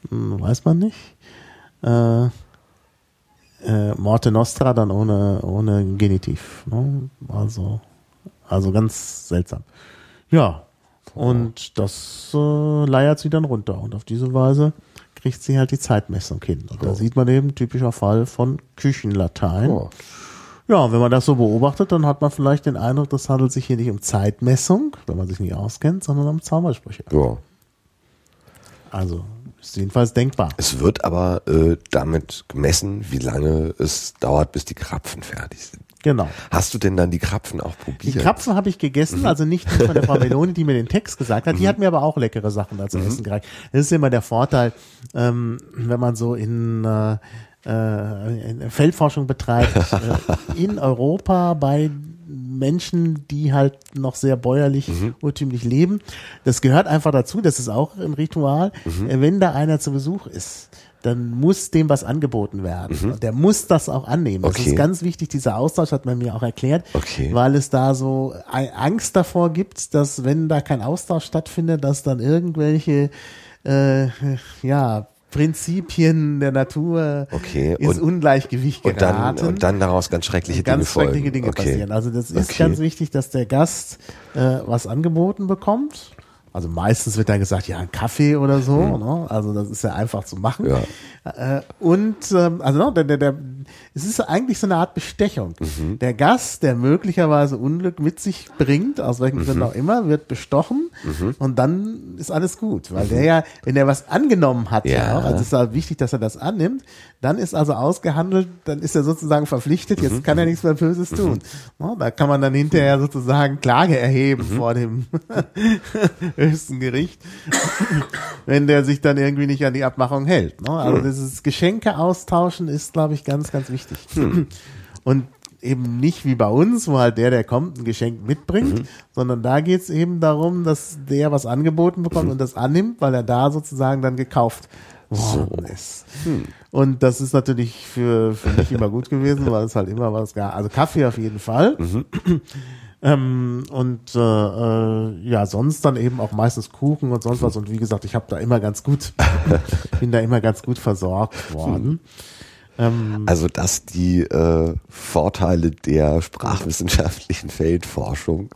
hm, weiß man nicht. Äh, äh, Morte Nostra dann ohne, ohne Genitiv, ne? also, also ganz seltsam. Ja, und das äh, leiert sie dann runter und auf diese Weise kriegt sie halt die Zeitmessung hin. Und da sieht man eben typischer Fall von Küchenlatein. Oh. Ja, wenn man das so beobachtet, dann hat man vielleicht den Eindruck, das handelt sich hier nicht um Zeitmessung, wenn man sich nicht auskennt, sondern um Zaubersprüche. Ja. Also ist jedenfalls denkbar. Es wird aber äh, damit gemessen, wie lange es dauert, bis die Krapfen fertig sind. Genau. Hast du denn dann die Krapfen auch Die probiert? Krapfen habe ich gegessen, also nicht die von der [LAUGHS] Frau Meloni, die mir den Text gesagt hat. Die hat mir aber auch leckere Sachen da zu essen gereicht. Das ist immer der Vorteil, ähm, wenn man so in, äh, äh, Feldforschung betreibt, [LAUGHS] äh, in Europa bei Menschen, die halt noch sehr bäuerlich, urtümlich leben. Das gehört einfach dazu, das ist auch ein Ritual. Äh, Wenn da einer zu Besuch ist, dann muss dem was angeboten werden. Und der muss das auch annehmen. Das Okay. ist ganz wichtig, dieser Austausch hat man mir auch erklärt, Okay. weil es da so Angst davor gibt, dass wenn da kein Austausch stattfindet, dass dann irgendwelche äh, ja, Prinzipien der Natur Okay, ins und- Ungleichgewicht Und dann, geraten. und dann daraus ganz schreckliche Dinge ganz folgen. schreckliche Dinge okay. passieren. Also das ist Okay. ganz wichtig, dass der Gast äh, was angeboten bekommt. Also meistens wird dann gesagt, ja, ein Kaffee oder so. Ne? Also das ist ja einfach zu machen. Ja. Äh, und ähm, also ne, der, der, der, es ist eigentlich so eine Art Bestechung. Der Gast, der möglicherweise Unglück mit sich bringt, aus welchem Grund auch immer, wird bestochen und dann ist alles gut. Weil der ja, wenn er was angenommen hat, ja. Ja. auch, also es ist halt wichtig, dass er das annimmt, dann ist also ausgehandelt, dann ist er sozusagen verpflichtet, jetzt kann er nichts mehr Böses tun. Ne, da kann man dann hinterher sozusagen Klage erheben vor dem [LAUGHS] höchsten Gericht, [COUGHS] wenn der sich dann irgendwie nicht an die Abmachung hält. Ne? Also dieses Geschenke austauschen ist, glaube ich, ganz, ganz wichtig. Und eben nicht wie bei uns, wo halt der, der kommt, ein Geschenk mitbringt, sondern da geht's eben darum, dass der was angeboten bekommt und das annimmt, weil er da sozusagen dann gekauft worden ist. Und das ist natürlich für, für mich immer gut gewesen, weil es halt immer was gab. Also Kaffee auf jeden Fall. Ähm, und äh, äh, ja, sonst dann eben auch meistens Kuchen und sonst was. Und wie gesagt, ich habe da immer ganz gut, [LAUGHS] bin da immer ganz gut versorgt worden. Ähm, Also, dass die äh, Vorteile der sprachwissenschaftlichen Feldforschung,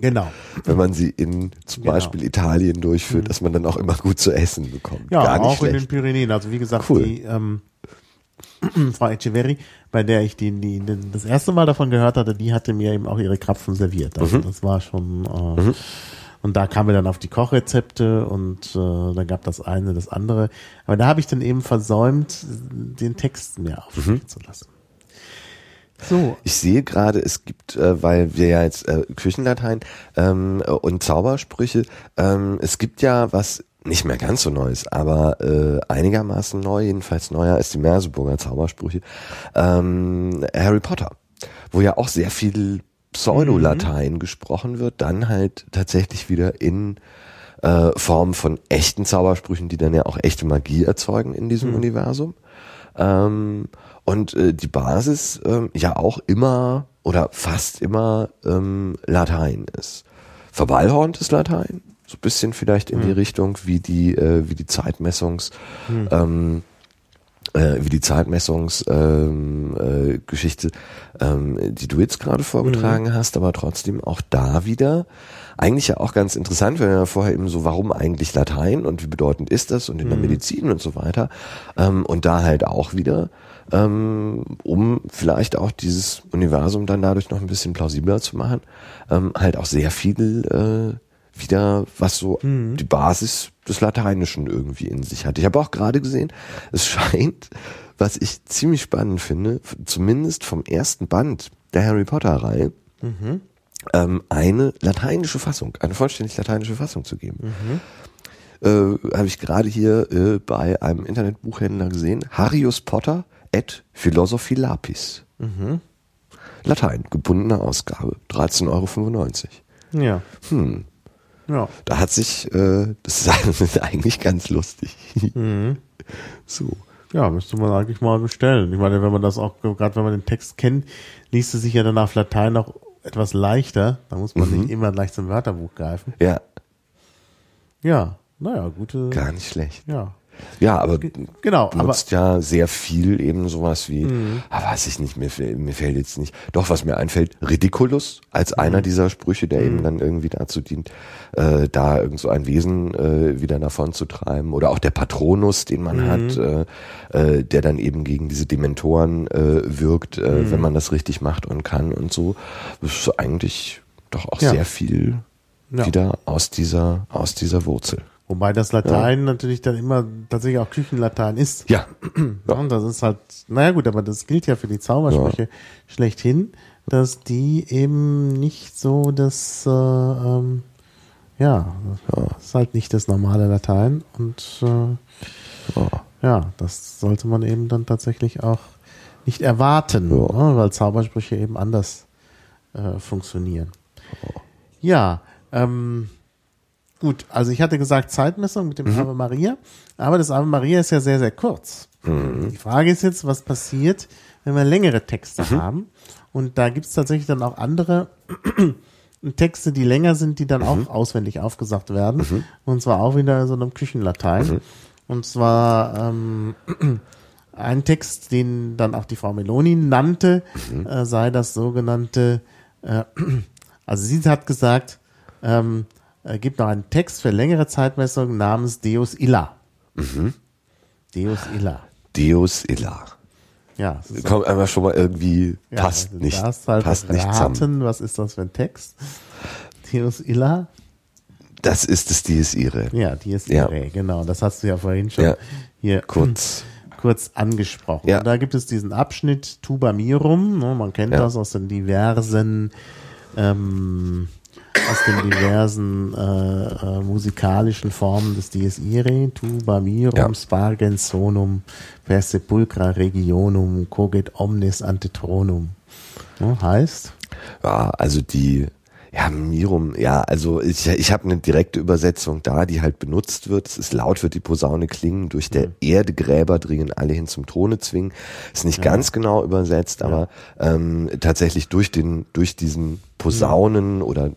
genau. wenn man sie in zum Genau. Beispiel Italien durchführt, dass man dann auch immer gut zu essen bekommt. Ja, auch in den schlecht. Pyrenäen. Also wie gesagt, Cool. die ähm, [CLEARS THROAT] Frau Echeverri, bei der ich die, die, das erste Mal davon gehört hatte, die hatte mir eben auch ihre Krapfen serviert. Also Mhm. das war schon äh, und da kam mir dann auf die Kochrezepte und äh, dann gab das eine, das andere. Aber da habe ich dann eben versäumt, den Text mir Mhm. aufschreiben zu lassen. So, Ich sehe gerade, es gibt, äh, weil wir ja jetzt äh, Küchenlatein ähm, äh, und Zaubersprüche, ähm, es gibt ja was nicht mehr ganz so Neues, aber äh, einigermaßen neu, jedenfalls neuer als die Merseburger Zaubersprüche, ähm, Harry Potter, wo ja auch sehr viel Pseudolatein gesprochen wird, dann halt tatsächlich wieder in äh, Form von echten Zaubersprüchen, die dann ja auch echte Magie erzeugen in diesem Universum. Ähm, und äh, die Basis ähm, ja auch immer oder fast immer ähm, Latein ist. Verballhorntes Latein, so ein bisschen vielleicht in die Richtung wie die äh, wie die Zeitmessungs ähm, äh, wie die Zeitmessungsgeschichte, ähm, äh, ähm, die du jetzt gerade vorgetragen hast, aber trotzdem auch da wieder. Eigentlich ja auch ganz interessant, weil wir ja vorher eben so, warum eigentlich Latein und wie bedeutend ist das und in der Medizin und so weiter ähm, und da halt auch wieder ähm, um vielleicht auch dieses Universum dann dadurch noch ein bisschen plausibler zu machen, ähm, halt auch sehr viel äh, wieder, was so die Basis des Lateinischen irgendwie in sich hat. Ich habe auch gerade gesehen, es scheint, was ich ziemlich spannend finde, zumindest vom ersten Band der Harry Potter-Reihe, ähm, eine lateinische Fassung, eine vollständig lateinische Fassung zu geben. Äh, habe ich gerade hier äh, bei einem Internetbuchhändler gesehen. Harius Potter et Philosophy Lapis. Latein, gebundene Ausgabe, 13,95 Euro. ja. Hm. Ja. Da hat sich, äh, das [LAUGHS] ist eigentlich ganz lustig. So. Ja, müsste man eigentlich mal bestellen. Ich meine, wenn man das auch, gerade wenn man den Text kennt, liest es sich ja dann auf Latein auch etwas leichter. Da muss man nicht immer gleich zum Wörterbuch greifen. Ja, Ja, naja, gute. gar nicht schlecht. Ja. Ja, aber Genau, aber Mhm. benutzt ja sehr viel eben sowas wie, ah, weiß ich nicht, mir, mir fällt jetzt nicht, doch was mir einfällt, Ridiculus als Mhm. einer dieser Sprüche, der eben dann irgendwie dazu dient, äh, da irgend so ein Wesen äh, wieder davon zu treiben oder auch der Patronus, den man Mhm. hat, äh, äh, der dann eben gegen diese Dementoren äh, wirkt, äh, Mhm. wenn man das richtig macht und kann und so. Das ist eigentlich doch auch Ja. sehr viel Ja. wieder aus dieser, aus dieser Wurzel. Wobei das Latein natürlich dann immer tatsächlich auch Küchenlatein ist. Ja. [CLEARS THROAT] Ja. Und das ist halt, naja gut, aber das gilt ja für die Zaubersprüche schlechthin, dass die eben nicht so das, äh, ähm, ja, das ist halt nicht das normale Latein und äh, ja, das sollte man eben dann tatsächlich auch nicht erwarten, Ja. ne, weil Zaubersprüche eben anders äh, funktionieren. Ja, ähm, gut, also ich hatte gesagt Zeitmessung mit dem Mhm. Ave Maria, aber das Ave Maria ist ja sehr, sehr kurz. Mhm. Die Frage ist jetzt, was passiert, wenn wir längere Texte Mhm. haben? Und da gibt's tatsächlich dann auch andere [CLEARS THROAT] Texte, die länger sind, die dann Mhm. auch auswendig aufgesagt werden. Und zwar auch wieder in so einem Küchenlatein. Mhm. Und zwar ähm, [CLEARS THROAT] ein Text, den dann auch die Frau Meloni nannte, Mhm. äh, sei das sogenannte, äh, [CLEARS THROAT] also sie hat gesagt, ähm, äh, gibt noch einen Text für längere Zeitmessung namens Deus Illa. Mhm. Deus Illa. Deus Illa. Ja, es ist Kommt einfach schon mal irgendwie, ja, passt du nicht, halt passt nicht raten, zusammen. was ist das für ein Text? Deus Illa? Das ist das Dies Irae. Ja, Dies Ja. Irae, genau. Das hast du ja vorhin schon Ja. hier Kurz. [CLEARS THROAT] kurz angesprochen. Ja. Und da gibt es diesen Abschnitt Tuba Mirum, ne, man kennt das aus den diversen ähm, aus den diversen äh, äh, musikalischen Formen des Dies Irae, Tuba Mirum, Ja. Spargens Sonum, per sepulcra regionum, coget omnes ante tronum. Ne, heißt, Ja, also die, ja, Mirum, ja, also ich, ich habe eine direkte Übersetzung da, die halt benutzt wird. Es ist laut, wird die Posaune klingen, durch der Erde Gräber dringen, alle hin zum Throne zwingen. Ist nicht ganz genau übersetzt, aber ähm, tatsächlich durch den, durch diesen Posaunen oder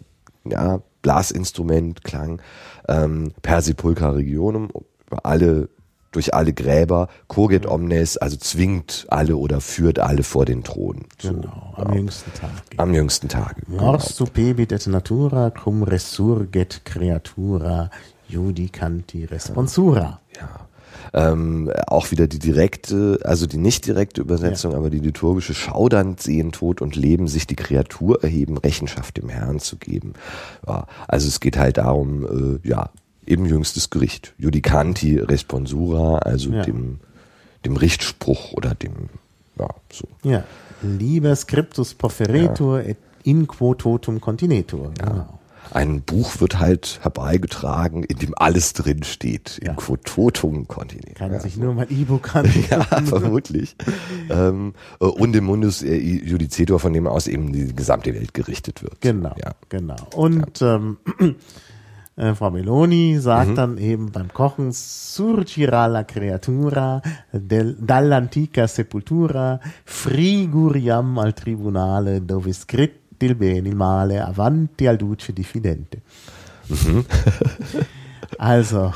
ja, Blasinstrument Klang ähm, per sepulcra regionum über alle durch alle Gräber, coget omnes, also zwingt alle oder führt alle vor den Thron. So, genau, am jüngsten Tag. am jüngsten Tage. Mors supebit et natura cum resurget creatura judicanti responsura. Ja. Ähm, auch wieder die direkte, also die nicht direkte Übersetzung, aber die liturgische Schaudernd sehen Tod und Leben, sich die Kreatur erheben, Rechenschaft dem Herrn zu geben. Ja, also es geht halt darum, äh, ja, eben jüngstes Gericht. Judicanti responsura, also Ja. dem, dem Richtspruch oder dem, ja, so. Ja. Liber scriptus porferetur et in quo totum continetur. Genau. Ein Buch wird halt herbeigetragen, in dem alles drin steht, Ja. in quo totum continere. Kann Ja. sich nur mal E-Book an. Ja, vermutlich. ähm, äh, und im Mundus äh, Judicetur, von dem aus eben die gesamte Welt gerichtet wird. Genau, Ja. genau. Und ähm, [CLEARS THROAT] äh, Frau Meloni sagt Mhm. dann eben beim Kochen surgirà la creatura del, dall'antica sepultura friguriam al tribunale dove scritti il bene il male avanti al duce diffidente. Mhm. [LAUGHS] Also,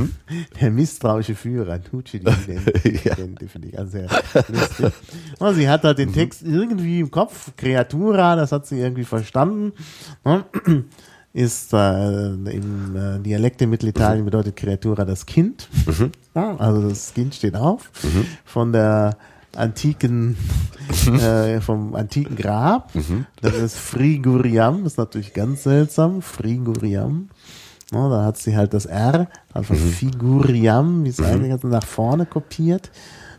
[LAUGHS] der misstrauische Führer, Duce diffidente, [LAUGHS] Ja. finde ich also sehr lustig. Und sie hat halt den Text irgendwie im Kopf, Creatura, das hat sie irgendwie verstanden. ne? [CLEARS THROAT] Ist äh, im äh, Dialekt in Mittelitalien bedeutet Creatura das Kind. Ja, also das Kind steht auf. Von der antiken, äh, vom antiken Grab. Das ist Friguriam, das ist natürlich ganz seltsam. Friguriam. Ja, da hat sie halt das R, also Figuriam, wie es eigentlich hat, nach vorne kopiert.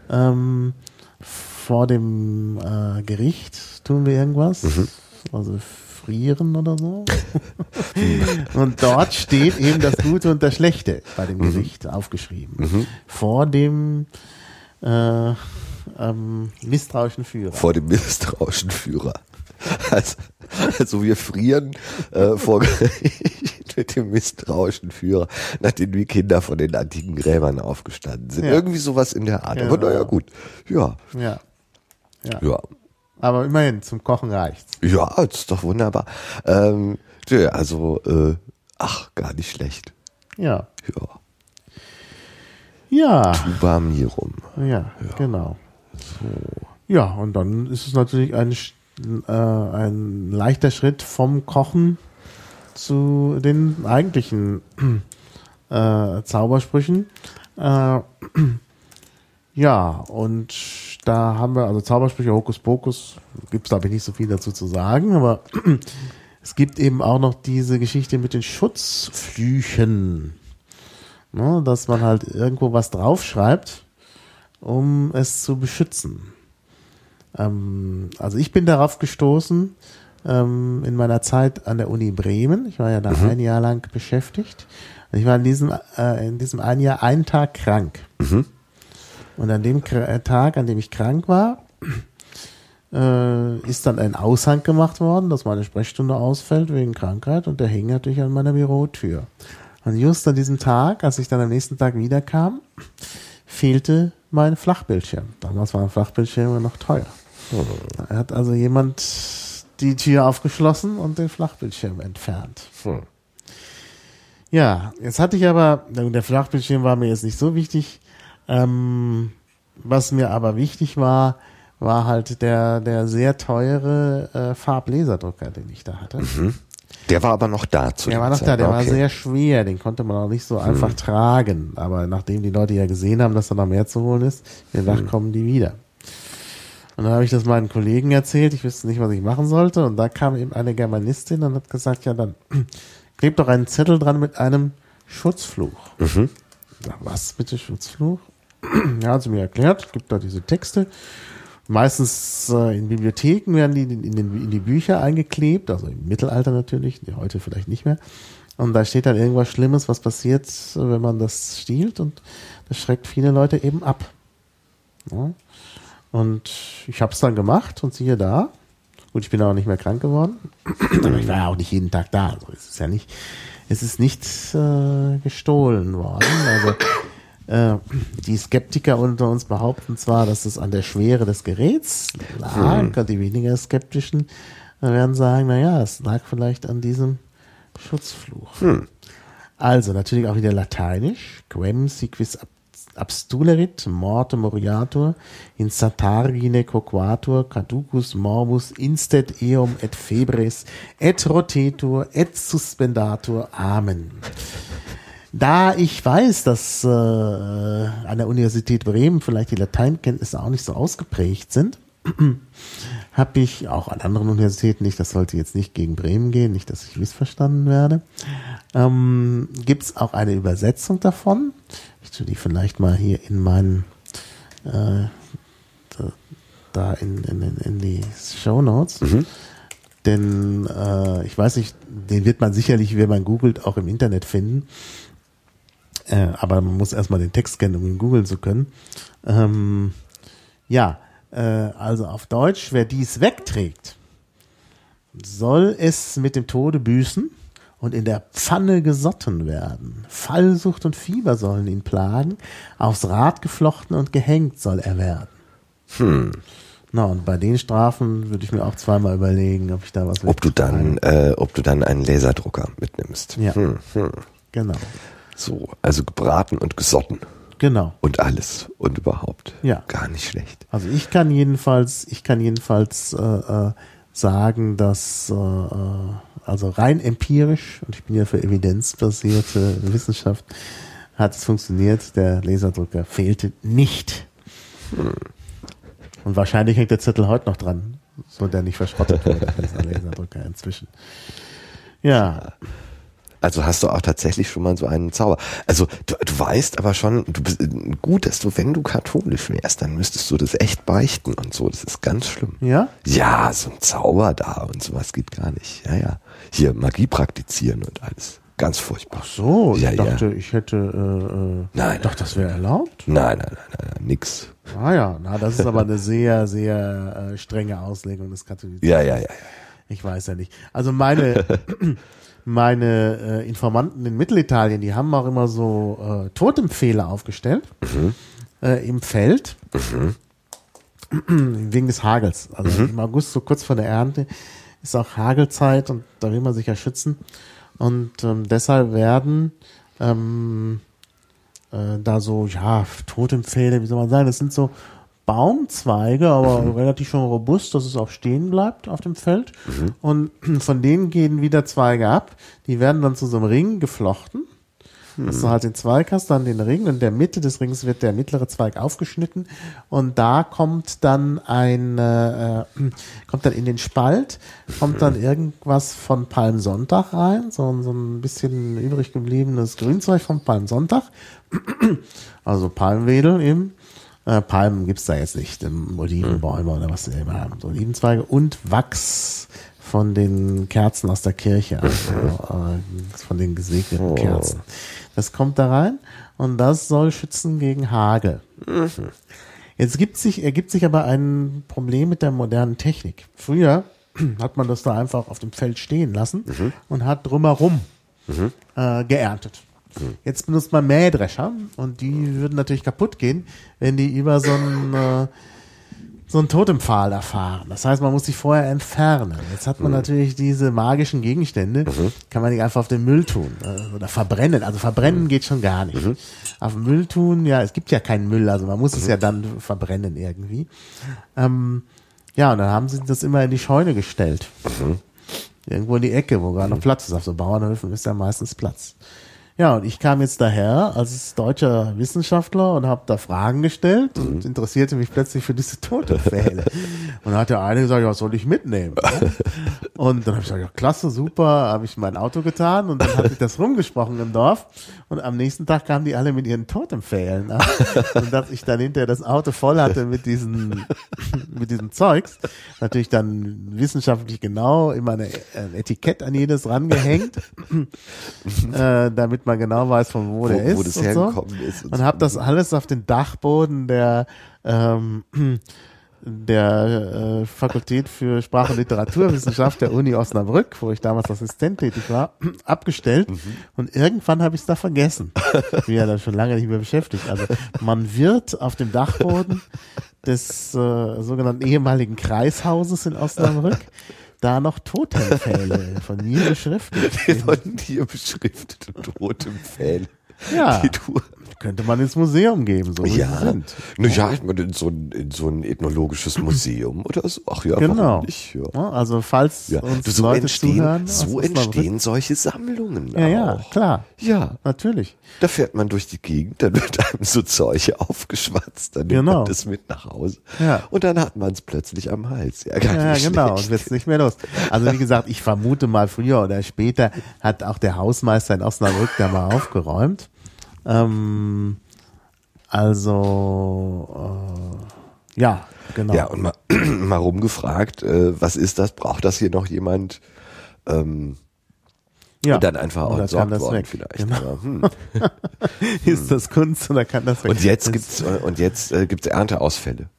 Ähm, vor dem äh, Gericht tun wir irgendwas. Also frieren oder so. [LAUGHS] und dort steht eben das Gute und das Schlechte bei dem Gericht aufgeschrieben. Vor dem äh, ähm, misstrauischen Führer. Vor dem misstrauischen Führer. Also, also wir frieren äh, vor Gericht mit dem misstrauischen Führer, nachdem die Kinder von den antiken Gräbern aufgestanden sind. Ja. Irgendwie sowas in der Art. Aber Genau. naja, gut. Ja, Ja. ja. ja. Aber immerhin, zum Kochen reicht's. Ja, das ist doch wunderbar. Ähm, tja, also, äh, ach, gar nicht schlecht. Ja. Ja. Ja. Tuba Mirum. Ja, genau. Ja, und dann ist es natürlich ein, äh, ein leichter Schritt vom Kochen zu den eigentlichen [CLEARS THROAT] äh, Zaubersprüchen. Äh, [CLEARS THROAT] ja, und da haben wir, also Zaubersprüche, Hokus Pokus, gibt's glaube ich nicht so viel dazu zu sagen, aber [CLEARS THROAT] es gibt eben auch noch diese Geschichte mit den Schutzflüchen. Ne, dass man halt irgendwo was draufschreibt, um es zu beschützen. Ähm, also ich bin darauf gestoßen ähm, in meiner Zeit an der Uni Bremen. Ich war ja da ein Jahr lang beschäftigt. Ich war in diesem, äh, in diesem einen Jahr einen Tag krank. Und an dem äh, Tag, an dem ich krank war, äh, ist dann ein Aushang gemacht worden, dass meine Sprechstunde ausfällt wegen Krankheit und der hing natürlich an meiner Bürotür. Und just an diesem Tag, als ich dann am nächsten Tag wiederkam, fehlte mein Flachbildschirm. Damals waren Flachbildschirme noch teuer. Da hat also jemand die Tür aufgeschlossen und den Flachbildschirm entfernt. Hm. Ja, jetzt hatte ich aber, der Flachbildschirm war mir jetzt nicht so wichtig. Ähm, was mir aber wichtig war, war halt der, der sehr teure äh, Farblaserdrucker, den ich da hatte. Mhm. Der war aber noch da zu Der war noch Zeit. da, der war Okay. sehr schwer, den konnte man auch nicht so einfach tragen. Aber nachdem die Leute ja gesehen haben, dass da noch mehr zu holen ist, gedacht, kommen die wieder. Und dann habe ich das meinen Kollegen erzählt, ich wüsste nicht, was ich machen sollte. Und da kam eben eine Germanistin und hat gesagt, ja dann [CLEARS THROAT] klebt doch einen Zettel dran mit einem Schutzfluch. Mhm. Ja, was bitte Schutzfluch? [CLEARS THROAT] ja, hat sie mir erklärt, gibt da diese Texte. Meistens äh, in Bibliotheken werden die in, den, in die Bücher eingeklebt, also im Mittelalter natürlich, heute vielleicht nicht mehr. Und da steht dann irgendwas Schlimmes, was passiert, wenn man das stiehlt und das schreckt viele Leute eben ab. Ja. Und ich habe es dann gemacht und siehe da. Gut, ich bin auch nicht mehr krank geworden. [CLEARS THROAT] Aber ich war ja auch nicht jeden Tag da. Also es ist ja nicht, es ist nicht äh, gestohlen worden. Also äh, die Skeptiker unter uns behaupten zwar, dass es an der Schwere des Geräts lag, und die weniger skeptischen werden sagen, naja, es lag vielleicht an diesem Schutzfluch. Also natürlich auch wieder lateinisch. Quem si quis ab- abstulerit, morte moriatur, in satargine coquatur, caducus morbus, instet eum et febres, et rotetur, et suspendatur. Amen. Da ich weiß, dass äh, an der Universität Bremen vielleicht die Lateinkenntnisse auch nicht so ausgeprägt sind, [CLEARS THROAT] habe ich auch an anderen Universitäten nicht, das sollte jetzt nicht gegen Bremen gehen, nicht, dass ich missverstanden werde, ähm, gibt es auch eine Übersetzung davon. Ich tue die vielleicht mal hier in meinen, äh, da, da in, in, in- die Show Notes. Denn äh, ich weiß nicht, den wird man sicherlich, wenn man googelt, auch im Internet finden. Äh, aber man muss erstmal den Text kennen, um ihn googeln zu können. Ähm, ja, äh, also auf Deutsch, wer dies wegträgt, soll es mit dem Tode büßen und in der Pfanne gesotten werden. Fallsucht und Fieber sollen ihn plagen, aufs Rad geflochten und gehängt soll er werden. Hm. Na, und bei den Strafen würde ich mir auch zweimal überlegen, ob ich da was Ob du dann, äh, ob du dann einen Laserdrucker mitnimmst. Ja. Hm, hm. Genau, So, also gebraten und gesotten genau. und alles und überhaupt. Ja. Gar nicht schlecht. Also ich kann jedenfalls, ich kann jedenfalls äh, äh, sagen, dass äh, äh, also rein empirisch und ich bin ja für evidenzbasierte Wissenschaft hat es funktioniert. Der Laserdrucker fehlte nicht. Und wahrscheinlich hängt der Zettel heute noch dran, so der nicht verschrottet wurde, dieser Laserdrucker inzwischen. Ja, Also hast du auch tatsächlich schon mal so einen Zauber. Also du, du weißt aber schon, du bist gut, dass du, wenn du katholisch wärst, dann müsstest du das echt beichten und so. Das ist ganz schlimm. ja, Ja, so ein Zauber da und sowas geht gar nicht. Ja, ja. Hier Magie praktizieren und alles. Ganz furchtbar. so. Ich Ja, ja. dachte, ich hätte, äh, äh, Nein, doch, das wäre erlaubt. Nein, nein, nein, nein, nein nix. Ah ja, na, das ist aber eine sehr, sehr äh, strenge Auslegung des Katholizismus. Ja, ja, ja. ja. Ich weiß ja nicht. Also meine, [LAUGHS] meine äh, Informanten in Mittelitalien, die haben auch immer so äh, Totempfähle aufgestellt äh, im Feld [CLEARS THROAT] wegen des Hagels. Also im August, so kurz vor der Ernte, ist auch Hagelzeit und da will man sich ja schützen. Und ähm, deshalb werden ähm, äh, da so, ja, Totempfähle, wie soll man sagen, das sind so Baumzweige, aber relativ schon robust, dass es auch stehen bleibt auf dem Feld. Und von denen gehen wieder Zweige ab. Die werden dann zu so einem Ring geflochten. Dass du halt den Zweig hast, dann den Ring und in der Mitte des Rings wird der mittlere Zweig aufgeschnitten und da kommt dann ein, äh, äh, kommt dann in den Spalt, kommt dann irgendwas von Palmsonntag rein, so, so ein bisschen übrig gebliebenes Grünzeug vom Palmsonntag, also Palmwedel eben. Äh, Palmen gibt's da jetzt nicht, ähm, Olivenbäume oder was sie immer haben, so Olivenzweige und Wachs von den Kerzen aus der Kirche, [LAUGHS] also äh, von den gesegneten Oh. Kerzen. Das kommt da rein und das soll schützen gegen Hagel. Jetzt gibt sich, ergibt sich aber ein Problem mit der modernen Technik. Früher [CLEARS THROAT] hat man das da einfach auf dem Feld stehen lassen Mhm. und hat drumherum äh, geerntet. Mhm. Jetzt benutzt man Mähdrescher und die würden natürlich kaputt gehen, wenn die über so einen äh, so einen Totempfahl da fahren. Das heißt, man muss sich vorher entfernen. Jetzt hat Mhm. man natürlich diese magischen Gegenstände, kann man nicht einfach auf den Müll tun äh, oder verbrennen. Also verbrennen Mhm. geht schon gar nicht. Auf den Müll tun, ja, es gibt ja keinen Müll, also man muss Mhm. es ja dann verbrennen irgendwie. Ähm, ja, und dann haben sie das immer in die Scheune gestellt. Irgendwo in die Ecke, wo gar noch Platz ist. Auf so Bauernhöfen ist ja meistens Platz. Ja, und ich kam jetzt daher als deutscher Wissenschaftler und habe da Fragen gestellt und interessierte mich plötzlich für diese Totempfähle. [LAUGHS] und dann hat der eine gesagt, ja, was soll ich mitnehmen? Und dann habe ich gesagt, ja, klasse, super, habe ich in mein Auto getan und dann hat sich das rumgesprochen im Dorf und am nächsten Tag kamen die alle mit ihren Totempfählen an. und dass ich dann hinterher das Auto voll hatte mit diesen, mit diesem Zeugs, natürlich dann wissenschaftlich genau immer eine, ein Etikett an jedes rangehängt, äh, damit man genau weiß, von wo, Wo, der ist wo das und so. ist. Und habe das alles auf den Dachboden der ähm, der äh, Fakultät für Sprach- und Literaturwissenschaft der Uni Osnabrück, wo ich damals Assistent tätig war, [CLEARS THROAT] abgestellt. Und irgendwann habe ich es da vergessen. Ich [LAUGHS] bin ja da schon lange nicht mehr beschäftigt. Also man wird auf dem Dachboden des äh, sogenannten ehemaligen Kreishauses in Osnabrück [LAUGHS] da noch Totempfähle von mir beschriftet. von dir beschriftete Totempfähle. Ja, Die du könnte man ins Museum geben, so wie sie Ja, sind. na ja, in so ein, in so ein ethnologisches [CLEARS THROAT] Museum oder so. Ach ja, Genau. nicht? Ja. Ja, Also falls Ja. uns so Leute entstehen, zuhören, so entstehen solche Sammlungen Ja, ja, auch. klar, Ja, natürlich. da fährt man durch die Gegend, dann wird einem so Zeug [LAUGHS] aufgeschwatzt, dann nimmt Genau. man das mit nach Hause. Ja. Und dann hat man es plötzlich am Hals. Ja, Ja, genau, und schlecht. wird's nicht mehr los. Also wie gesagt, ich vermute mal früher oder später hat auch der Hausmeister in Osnabrück da mal aufgeräumt. Ähm, also äh, ja, genau. Ja, und mal, [CLEARS THROAT] mal rumgefragt, äh, was ist das? Braucht das hier noch jemand? Ähm, ja. Und dann einfach auch entsorgt worden weg. vielleicht. Genau. Aber, hm. [LAUGHS] Ist das Kunst oder kann das weg? Und jetzt gibt's äh, und jetzt äh, gibt's Ernteausfälle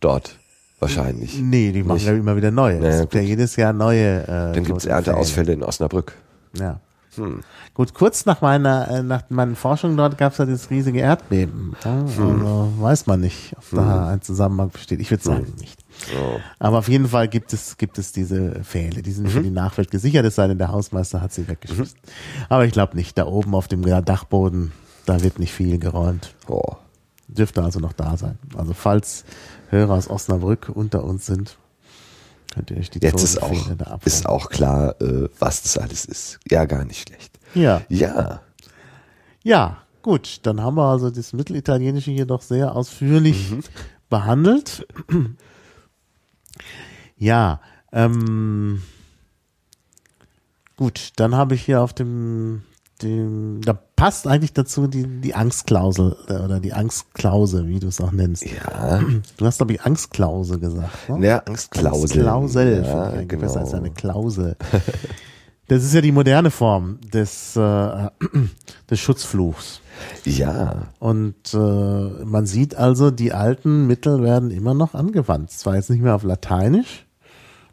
dort wahrscheinlich. Nee, die machen Nicht. ja immer wieder neue. Ja, es gibt ja jedes Jahr neue. Äh, Dann gibt's. Ernteausfälle in Osnabrück. Ja. Hm. Gut, kurz nach meiner, äh, nach meinen Forschungen dort gab es ja dieses riesige Erdbeben. Ja, Hm. also weiß man nicht, ob da ein Zusammenhang besteht. Ich würde sagen nicht. Oh. Aber auf jeden Fall gibt es, gibt es diese Pfähle. Die sind Mhm. für die Nachwelt gesichert, es sei denn, der Hausmeister hat sie weggeschmissen. Aber ich glaube nicht. Da oben auf dem Dachboden, da wird nicht viel geräumt. Oh. Dürfte also noch da sein. Also falls Hörer aus Osnabrück unter uns sind, könnt ihr euch die Jetzt ist auch, ist auch klar, äh, was das alles ist. Ja, gar nicht schlecht. Ja. Ja. Ja, gut, dann haben wir also das Mittelitalienische hier doch sehr ausführlich Mhm. behandelt. Ja, ähm, gut, dann habe ich hier auf dem, dem, da passt eigentlich dazu die, die Angstklausel äh, oder die Angstklause, wie du es auch nennst. Ja. Du hast, glaube ich, Angstklause gesagt. Ne? Ja, Angstklausel. Angstklausel, Ja, ich genau. besser als eine Klausel. [LAUGHS] Das ist ja die moderne Form des, äh, [CLEARS THROAT] des Schutzfluchs. Ja. Und äh, man sieht also, die alten Mittel werden immer noch angewandt. Zwar jetzt nicht mehr auf Lateinisch,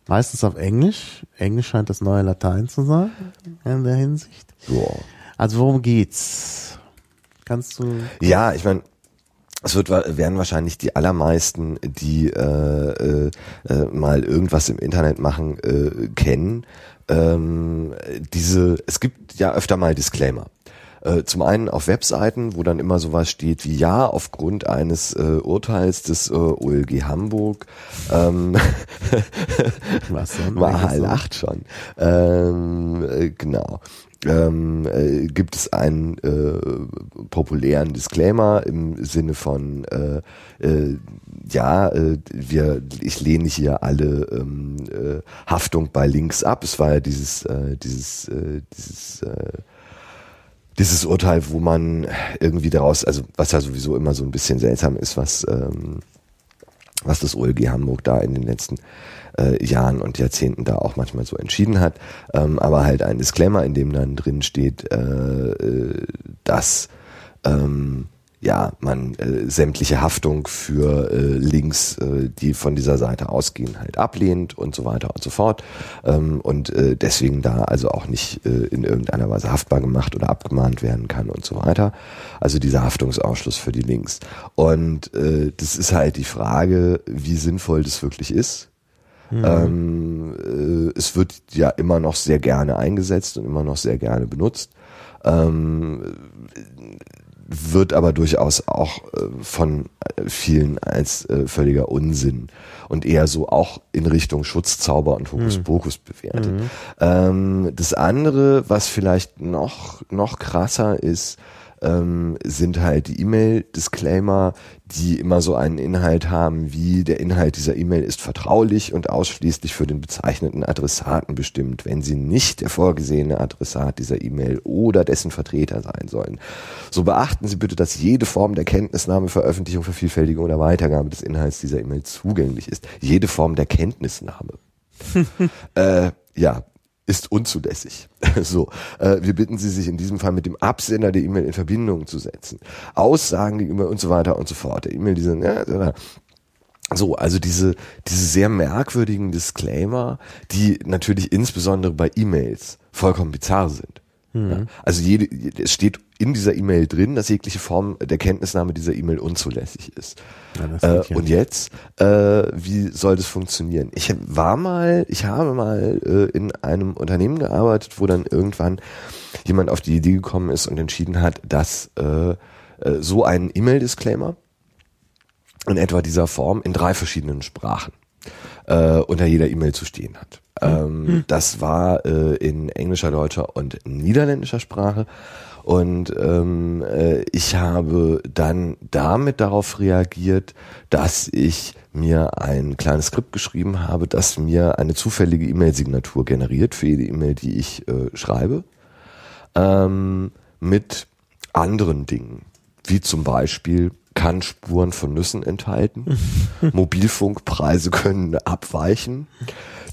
meistens auf Englisch. Englisch scheint das neue Latein zu sein in der Hinsicht. Ja. Also worum geht's? Kannst du? Ja, ich meine, es wird, werden wahrscheinlich die allermeisten, die äh, äh, äh, mal irgendwas im Internet machen, äh, kennen. Ähm, diese, es gibt ja öfter mal Disclaimer. Äh, Zum einen auf Webseiten, wo dann immer sowas steht wie ja, aufgrund eines äh, Urteils des äh, OLG Hamburg ähm, Was [LAUGHS] denn? Mahal lacht schon. Ähm, äh, genau. Ähm, äh, gibt es einen äh, populären Disclaimer im Sinne von äh, äh, ja, äh, wir, ich lehne hier alle ähm, äh, Haftung bei Links ab. Es war ja dieses, äh, dieses, äh, dieses äh, dieses Urteil, wo man irgendwie daraus, also was ja sowieso immer so ein bisschen seltsam ist, was ähm, was das OLG Hamburg da in den letzten äh, Jahren und Jahrzehnten da auch manchmal so entschieden hat, ähm, aber halt ein Disclaimer, in dem dann drin steht, äh, äh, dass ähm, ja, man äh, sämtliche Haftung für äh, Links, äh, die von dieser Seite ausgehen, halt ablehnt und so weiter und so fort. Ähm, und äh, deswegen da also auch nicht äh, in irgendeiner Weise haftbar gemacht oder abgemahnt werden kann und so weiter. Also dieser Haftungsausschluss für die Links. Und äh, das ist halt die Frage, wie sinnvoll das wirklich ist. Mhm. Ähm, äh, es wird ja immer noch sehr gerne eingesetzt und immer noch sehr gerne benutzt. Ähm, wird aber durchaus auch äh, von äh, vielen als äh, völliger Unsinn und eher so auch in Richtung Schutzzauber und Hokuspokus mhm. bewertet. Mhm. Ähm, das andere, was vielleicht noch, noch krasser ist, ähm, sind halt die E-Mail-Disclaimer, die immer so einen Inhalt haben, wie der Inhalt dieser E-Mail ist vertraulich und ausschließlich für den bezeichneten Adressaten bestimmt, wenn sie nicht der vorgesehene Adressat dieser E-Mail oder dessen Vertreter sein sollen. So beachten Sie bitte, dass jede Form der Kenntnisnahme, Veröffentlichung, Vervielfältigung oder Weitergabe des Inhalts dieser E-Mail zugänglich ist. Jede Form der Kenntnisnahme. [LAUGHS] äh, ja, ist unzulässig. [LAUGHS] so, äh, wir bitten Sie, sich in diesem Fall mit dem Absender der E-Mail in Verbindung zu setzen. Aussagen gegenüber und so weiter und so fort. Der E-Mail, diese, ja, so, also diese, diese sehr merkwürdigen Disclaimer, die natürlich insbesondere bei E-Mails vollkommen bizarr sind. Mhm. Ja, also jede, es steht in dieser E-Mail drin, dass jegliche Form der Kenntnisnahme dieser E-Mail unzulässig ist. Ja, äh, und jetzt, äh, wie soll das funktionieren? Ich war mal, ich habe mal äh, in einem Unternehmen gearbeitet, wo dann irgendwann jemand auf die Idee gekommen ist und entschieden hat, dass äh, äh, so ein E-Mail-Disclaimer in etwa dieser Form in drei verschiedenen Sprachen äh, unter jeder E-Mail zu stehen hat. Ähm, hm. Das war äh, in englischer, deutscher und niederländischer Sprache. Und ähm, äh, ich habe dann damit darauf reagiert, dass ich mir ein kleines Skript geschrieben habe, das mir eine zufällige E-Mail-Signatur generiert für jede E-Mail, die ich äh, schreibe, ähm, mit anderen Dingen, wie zum Beispiel kann Spuren von Nüssen enthalten, [LAUGHS] Mobilfunkpreise können abweichen,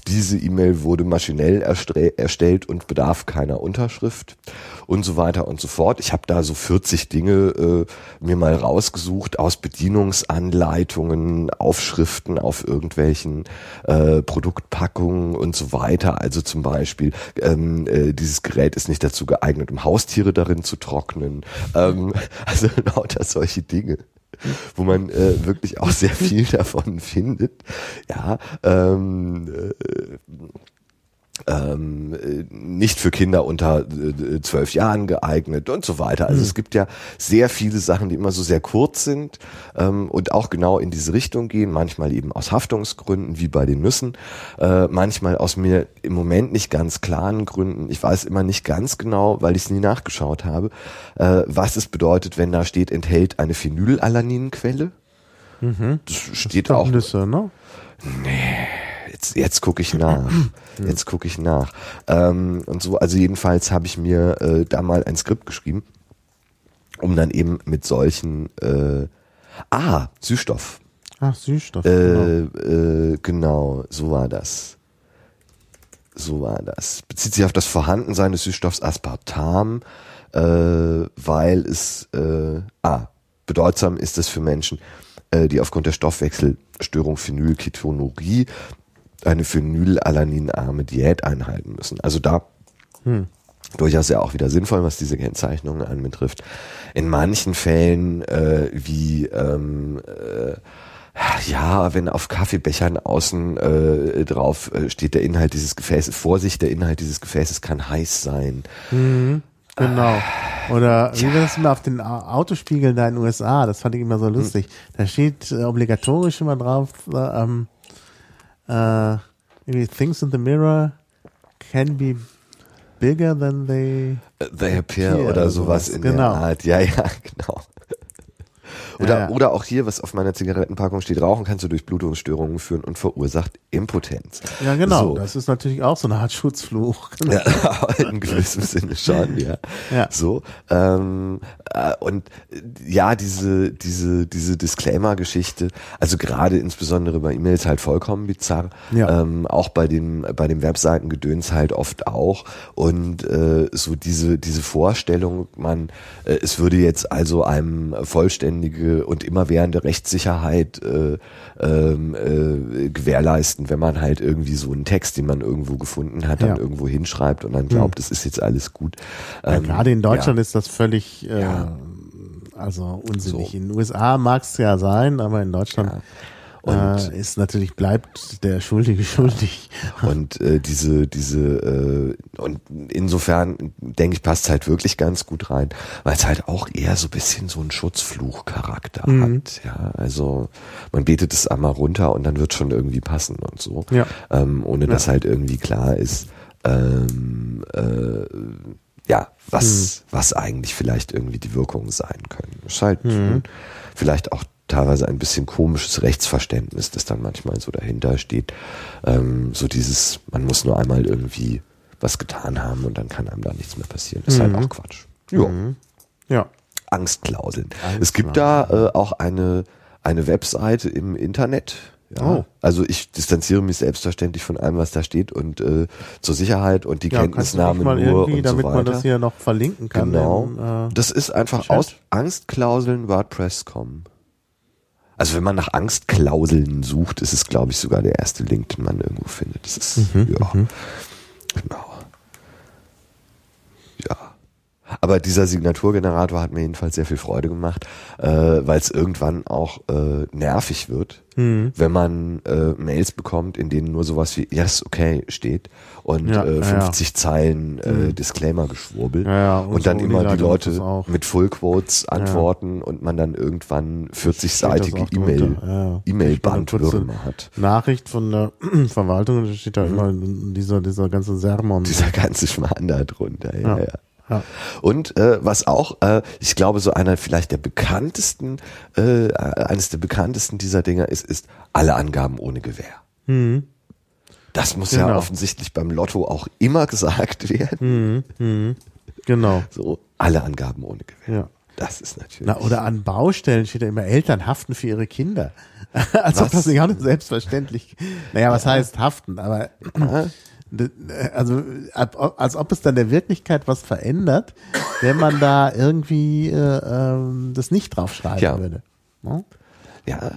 diese E-Mail wurde maschinell erstellt und bedarf keiner Unterschrift und so weiter und so fort. Ich habe da so 40 Dinge äh, mir mal rausgesucht aus Bedienungsanleitungen, Aufschriften auf irgendwelchen äh, Produktpackungen und so weiter. Also zum Beispiel, ähm, äh, dieses Gerät ist nicht dazu geeignet, um Haustiere darin zu trocknen. Ähm, [LAUGHS] also lauter solche Dinge wo man äh, wirklich auch sehr viel [LAUGHS] davon findet. Ja, ähm, äh, ähm, äh, nicht für Kinder unter äh, zwölf Jahren geeignet und so weiter. Also mhm. es gibt ja sehr viele Sachen, die immer so sehr kurz sind ähm, und auch genau in diese Richtung gehen. Manchmal eben aus Haftungsgründen, wie bei den Nüssen. Äh, manchmal aus mir im Moment nicht ganz klaren Gründen. Ich weiß immer nicht ganz genau, weil ich es nie nachgeschaut habe, äh, was es bedeutet, wenn da steht, enthält eine Phenylalaninquelle. Mhm. Das steht das auch. Nüsse, ne? Nee jetzt, jetzt gucke ich nach. Jetzt gucke ich nach. Ähm, und so, also jedenfalls habe ich mir äh, da mal ein Skript geschrieben, um dann eben mit solchen äh, Ah, Süßstoff. Ach, Süßstoff. Äh, genau. Äh, genau, so war das. So war das. Bezieht sich auf das Vorhandensein des Süßstoffs Aspartam, äh, weil es äh, ah, bedeutsam ist es für Menschen, äh, die aufgrund der Stoffwechselstörung Phenylketonurie eine phenylalaninarme Diät einhalten müssen. Also da hm. durchaus ja auch wieder sinnvoll, was diese Kennzeichnungen anbetrifft. In manchen Fällen äh, wie ähm, äh, ja, wenn auf Kaffeebechern außen äh, drauf äh, steht der Inhalt dieses Gefäßes, Vorsicht, der Inhalt dieses Gefäßes kann heiß sein. Mhm, genau. Oder wie ja. war das immer auf den Autospiegeln da in den USA? Das fand ich immer so lustig. Mhm. Da steht äh, obligatorisch immer drauf, äh, ähm, uh, maybe things in the mirror can be bigger than they they appear, appear oder sowas in genau. der Art. Ja, ja, [LAUGHS] genau. Oder, Ja, ja. oder auch hier, was auf meiner Zigarettenpackung steht, Rauchen kannst du durch Blutungsstörungen führen und verursacht Impotenz. Ja, genau. So. Das ist natürlich auch so eine Art Schutzfluch. [LAUGHS] Ja, in gewissem Sinne schon, ja. Ja. So. Ähm, äh, und ja, diese, diese, diese Disclaimer-Geschichte, also gerade insbesondere bei E-Mails halt vollkommen bizarr. Ja. Ähm, auch bei dem, bei dem Webseitengedöns halt oft auch. Und äh, so diese, diese Vorstellung, man, äh, es würde jetzt also einem vollständige und immerwährende Rechtssicherheit äh, ähm, äh, gewährleisten, wenn man halt irgendwie so einen Text, den man irgendwo gefunden hat, dann Ja. irgendwo hinschreibt und dann glaubt, es ist jetzt alles gut. Ja, Ähm, gerade in Deutschland ja. ist das völlig äh, Ja. also unsinnig. So. In den USA mag es ja sein, aber in Deutschland Ja. Und- äh, ist natürlich bleibt der Schuldige [LAUGHS] schuldig. Und äh, diese, diese, äh, und insofern denke ich, passt halt wirklich ganz gut rein, weil es halt auch eher so ein bisschen so einen Schutzfluch-Charakter Mhm. hat. Ja, also man betet es einmal runter und dann wird schon irgendwie passen und so. Ja. Ähm, ohne Ja. dass halt irgendwie klar ist, ähm, äh, ja, was, Mhm. was eigentlich vielleicht irgendwie die Wirkungen sein können. Ist halt ein, vielleicht auch teilweise ein bisschen komisches Rechtsverständnis, das dann manchmal so dahinter steht. Ähm, so dieses, man muss nur einmal irgendwie was getan haben und dann kann einem da nichts mehr passieren. Ist halt Mhm. auch Quatsch. Ja. Ja. Angstklauseln. Es gibt da äh, auch eine, eine Webseite im Internet. Ja. Oh. Also ich distanziere mich selbstverständlich von allem, was da steht und äh, zur Sicherheit und die Ja, Kenntnisnahme mal nur und so damit weiter. man das hier noch verlinken kann. Genau. in, äh, das ist einfach aus Angstklauseln WordPress.com. Also wenn man nach Angstklauseln sucht, ist es, glaube ich, sogar der erste Link, den man irgendwo findet. Das ist, Mhm, ja, genau. Ja. Aber dieser Signaturgenerator hat mir jedenfalls sehr viel Freude gemacht, äh, weil es irgendwann auch äh, nervig wird, Mhm. wenn man äh, Mails bekommt, in denen nur sowas wie Yes, okay steht und Ja, äh, ja, 50 Zeilen äh, Mhm. Disclaimer-Geschwurbel Ja, ja, und und, dann so immer die Leute mit Fullquotes antworten und man dann irgendwann 40-seitige auch E-Mail, ja. E-Mail-Bandwürmer hat. Nachricht von der [CLEARS THROAT] Verwaltung, da steht da immer dieser, dieser ganze Sermon. Mhm. Dieser ganze Schmarrn da drunter. Ja, Ja. Ja. ja. Und äh, was auch, äh, ich glaube, so einer vielleicht der bekanntesten, äh, eines der bekanntesten dieser Dinger ist, ist alle Angaben ohne Gewähr. Mhm. Das muss ja Genau. offensichtlich beim Lotto auch immer gesagt werden. Genau. So, alle Angaben ohne Gewähr. Ja. Das ist natürlich. Na, oder an Baustellen steht ja immer, Eltern haften für ihre Kinder. [LAUGHS] Als ob Was? das nicht auch nicht selbstverständlich. Naja, was heißt haften? Aber Ja. Also ab- als ob es dann der Wirklichkeit was verändert, wenn man da irgendwie äh, ähm, das nicht draufschreiben Ja. würde. Ne? ja,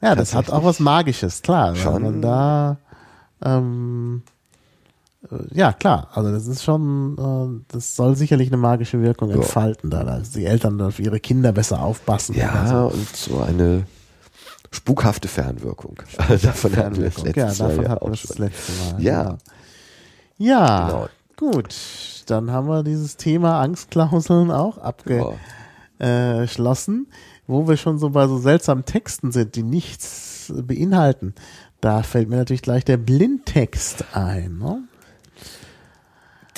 Ja, das hat auch was Magisches, klar. Wenn Schon. man da ähm, äh, ja, klar. Also das ist schon, äh, das soll sicherlich eine magische Wirkung entfalten, da dass die Eltern auf ihre Kinder besser aufpassen. oder so. ja, und so eine spukhafte Fernwirkung. [LAUGHS] davon hatten wir das Fernwirkung. letzte Ja, Mal davon ja auch schon. letzte Mal. Ja. genau. Ja, Genau. gut. Dann haben wir dieses Thema Angstklauseln auch abgeschlossen, wo wir schon so bei so seltsamen Texten sind, die nichts beinhalten. Da fällt mir natürlich gleich der Blindtext ein. Ne?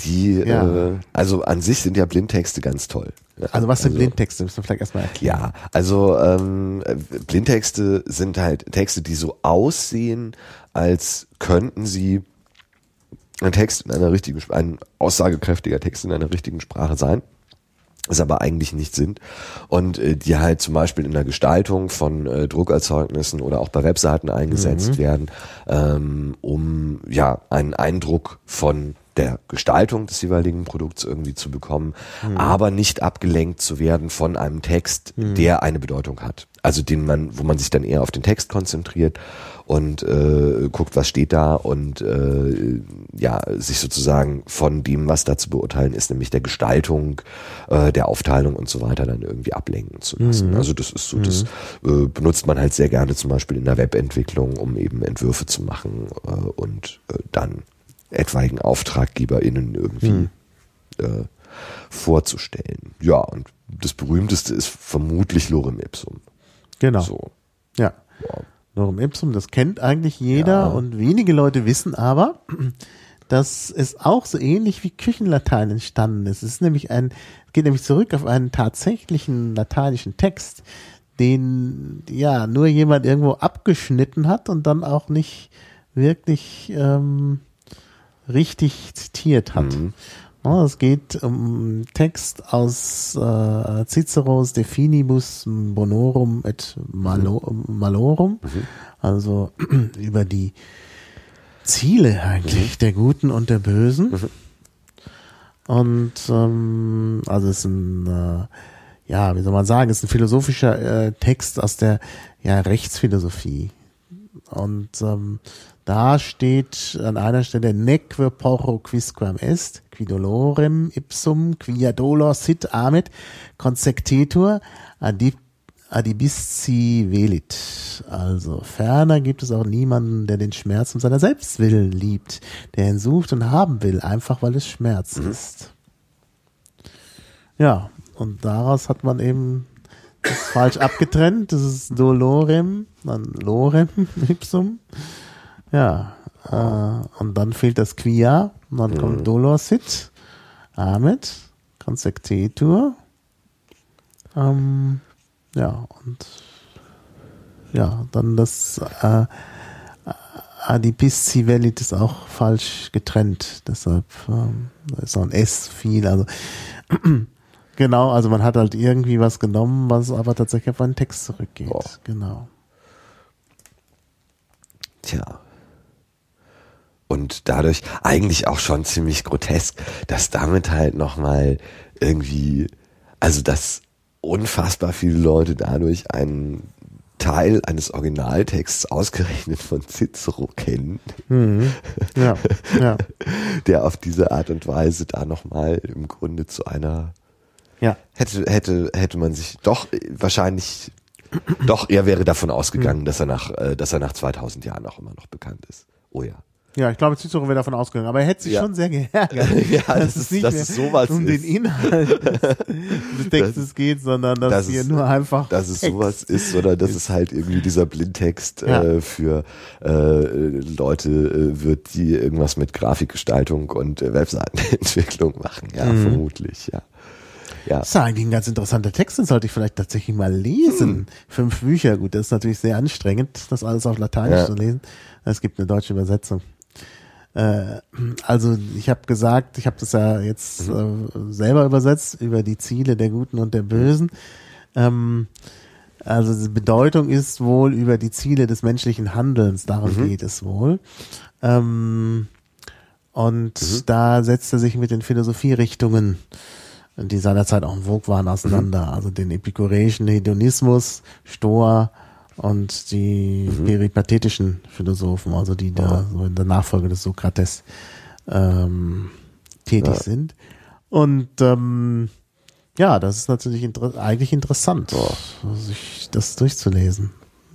Die, Ja. äh, also an sich sind ja Blindtexte ganz toll. Ja, Also was sind Blindtexte? Müssen wir vielleicht erstmal erklären. Ja, also ähm, äh, Blindtexte sind halt Texte, die so aussehen, als könnten sie ein Text in einer richtigen, ein aussagekräftiger Text in einer richtigen Sprache sein, es aber eigentlich nicht sind und äh, die halt zum Beispiel in der Gestaltung von äh, Druckerzeugnissen oder auch bei Webseiten eingesetzt werden, ähm, um ja einen Eindruck von der Gestaltung des jeweiligen Produkts irgendwie zu bekommen, aber nicht abgelenkt zu werden von einem Text, der eine Bedeutung hat. Also den man, wo man sich dann eher auf den Text konzentriert und äh, guckt, was steht da und äh, ja, sich sozusagen von dem, was da zu beurteilen ist, nämlich der Gestaltung, äh, der Aufteilung und so weiter, dann irgendwie ablenken zu lassen. Also das ist so, das äh, benutzt man halt sehr gerne zum Beispiel in der Webentwicklung, um eben Entwürfe zu machen äh, und äh, dann etwaigen AuftraggeberInnen irgendwie äh, vorzustellen. Ja, und das berühmteste ist vermutlich Lorem Ipsum. Genau. So. Ja. Ja. Lorem Ipsum, das kennt eigentlich jeder Ja. und wenige Leute wissen aber, dass es auch so ähnlich wie Küchenlatein entstanden ist. Es ist nämlich ein, geht nämlich zurück auf einen tatsächlichen lateinischen Text, den ja nur jemand irgendwo abgeschnitten hat und dann auch nicht wirklich ähm, richtig zitiert hat. Mhm. Es geht um Text aus äh, Ciceros De Finibus Bonorum et Malo Malorum, mhm. also [CLEARS THROAT] über die Ziele eigentlich mhm. der Guten und der Bösen. Mhm. Und ähm, also es ist ein, äh, ja, wie soll man sagen, es ist ein philosophischer äh, Text aus der ja, Rechtsphilosophie. Und ähm, da steht an einer Stelle neque porro quisquam est, qui dolorem ipsum, quia dolor sit amet, consectetur adip adibisci velit. Also ferner gibt es auch niemanden, der den Schmerz um seiner selbst willen liebt, der ihn sucht und haben will, einfach weil es Schmerz mhm. ist. Ja, und daraus hat man eben das falsch abgetrennt. Das ist dolorem, dann lorem [LAUGHS] ipsum. Ja, äh, und dann fehlt das Quia, und dann mhm. kommt Dolor Sit, Ahmed, Konsektetur. Ähm, ja, und ja, dann das äh, Adipisci Velit ist auch falsch getrennt, deshalb ähm, da ist auch ein S viel, also [CLEARS THROAT] genau, also man hat halt irgendwie was genommen, was aber tatsächlich auf einen Text zurückgeht, oh. genau. Tja, und dadurch eigentlich auch schon ziemlich grotesk, dass damit halt nochmal irgendwie, also dass unfassbar viele Leute dadurch einen Teil eines Originaltexts ausgerechnet von Cicero kennen, mhm. ja, ja. [LAUGHS] der auf diese Art und Weise da nochmal im Grunde zu einer ja. hätte hätte hätte man sich doch wahrscheinlich doch er wäre davon ausgegangen, mhm. dass er nach äh, dass er nach 2000 Jahren auch immer noch bekannt ist. Oh ja. Ja, ich glaube, Cicero wäre davon ausgegangen, aber er hätte sich ja. schon sehr geärgert. [LAUGHS] ja, [LAUGHS] dass es nicht dass mehr es sowas um ist. den Inhalt [LAUGHS] des, Textes das, geht, sondern dass, dass hier es, nur einfach. Dass es Text sowas ist, oder dass es halt irgendwie dieser Blindtext ja. äh, für äh, Leute äh, wird, die irgendwas mit Grafikgestaltung und äh, Webseitenentwicklung machen. Ja, mhm. vermutlich, ja. Ja. Das ist eigentlich ein ganz interessanter Text, den sollte ich vielleicht tatsächlich mal lesen. Hm. Fünf Bücher, gut, das ist natürlich sehr anstrengend, das alles auf Lateinisch ja. zu lesen. Es gibt eine deutsche Übersetzung. Äh, also ich habe gesagt, ich habe das ja jetzt mhm. äh, selber übersetzt über die Ziele der Guten und der Bösen. Ähm, also die Bedeutung ist wohl über die Ziele des menschlichen Handelns, darum mhm. geht es wohl. Ähm, und mhm. da setzt er sich mit den Philosophierichtungen, die seinerzeit auch in Vogue waren, auseinander. Mhm. Also den epikureischen Hedonismus, Stoa, und die mhm. peripathetischen Philosophen, also die da so in der Nachfolge des Sokrates ähm, tätig ja. sind. Und ähm, ja, das ist natürlich inter eigentlich interessant, ja. sich das durchzulesen.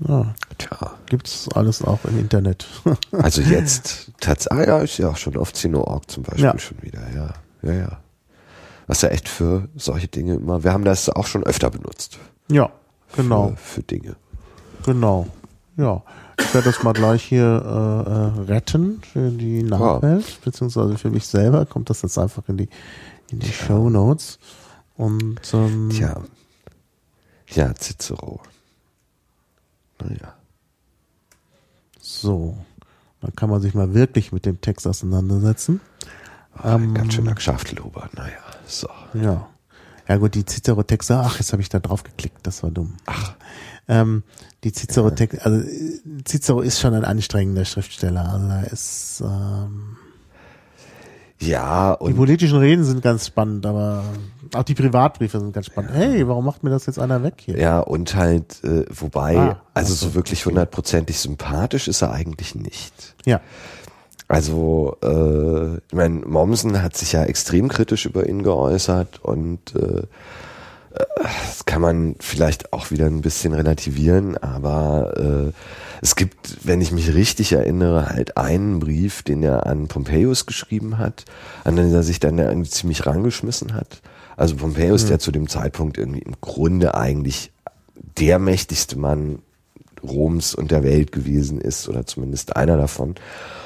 Ja. Tja. Gibt's alles auch im Internet. [LAUGHS] also jetzt, tatsächlich, ah, ja, ist ja auch schon auf Zeno.org zum Beispiel ja. schon wieder, ja. Ja, ja. Was ja echt für solche Dinge immer, wir haben das auch schon öfter benutzt. Ja, genau. Für, für Dinge. Genau. Ja. Ich werde das mal gleich hier äh, äh, retten für die Nachwelt, ja. beziehungsweise für mich selber. Kommt das jetzt einfach in die, in die ja. Show Notes. Und ähm, Tja. Ja, Cicero. Naja. So. Dann kann man sich mal wirklich mit dem Text auseinandersetzen. Oh, ähm, ganz schöner Geschäftelhuber, naja. So. Ja. Ja gut, die Cicero-Texte, ach, jetzt habe ich da drauf geklickt, das war dumm. Ach. Ähm, die Cicero, also Cicero ist schon ein anstrengender Schriftsteller. Also er ist ähm, ja und die politischen Reden sind ganz spannend, aber auch die Privatbriefe sind ganz spannend. Ja. Hey, warum macht mir das jetzt einer weg hier? Ja und halt äh, wobei ah, also so wirklich hundertprozentig sympathisch ist er eigentlich nicht. Ja. Also, äh, ich meine, Mommsen hat sich ja extrem kritisch über ihn geäußert und äh, das kann man vielleicht auch wieder ein bisschen relativieren, aber äh, es gibt, wenn ich mich richtig erinnere, halt einen Brief, den er an Pompeius geschrieben hat, an den er sich dann irgendwie ziemlich rangeschmissen hat. Also Pompeius, mhm. der zu dem Zeitpunkt irgendwie im Grunde eigentlich der mächtigste Mann Roms und der Welt gewesen ist oder zumindest einer davon.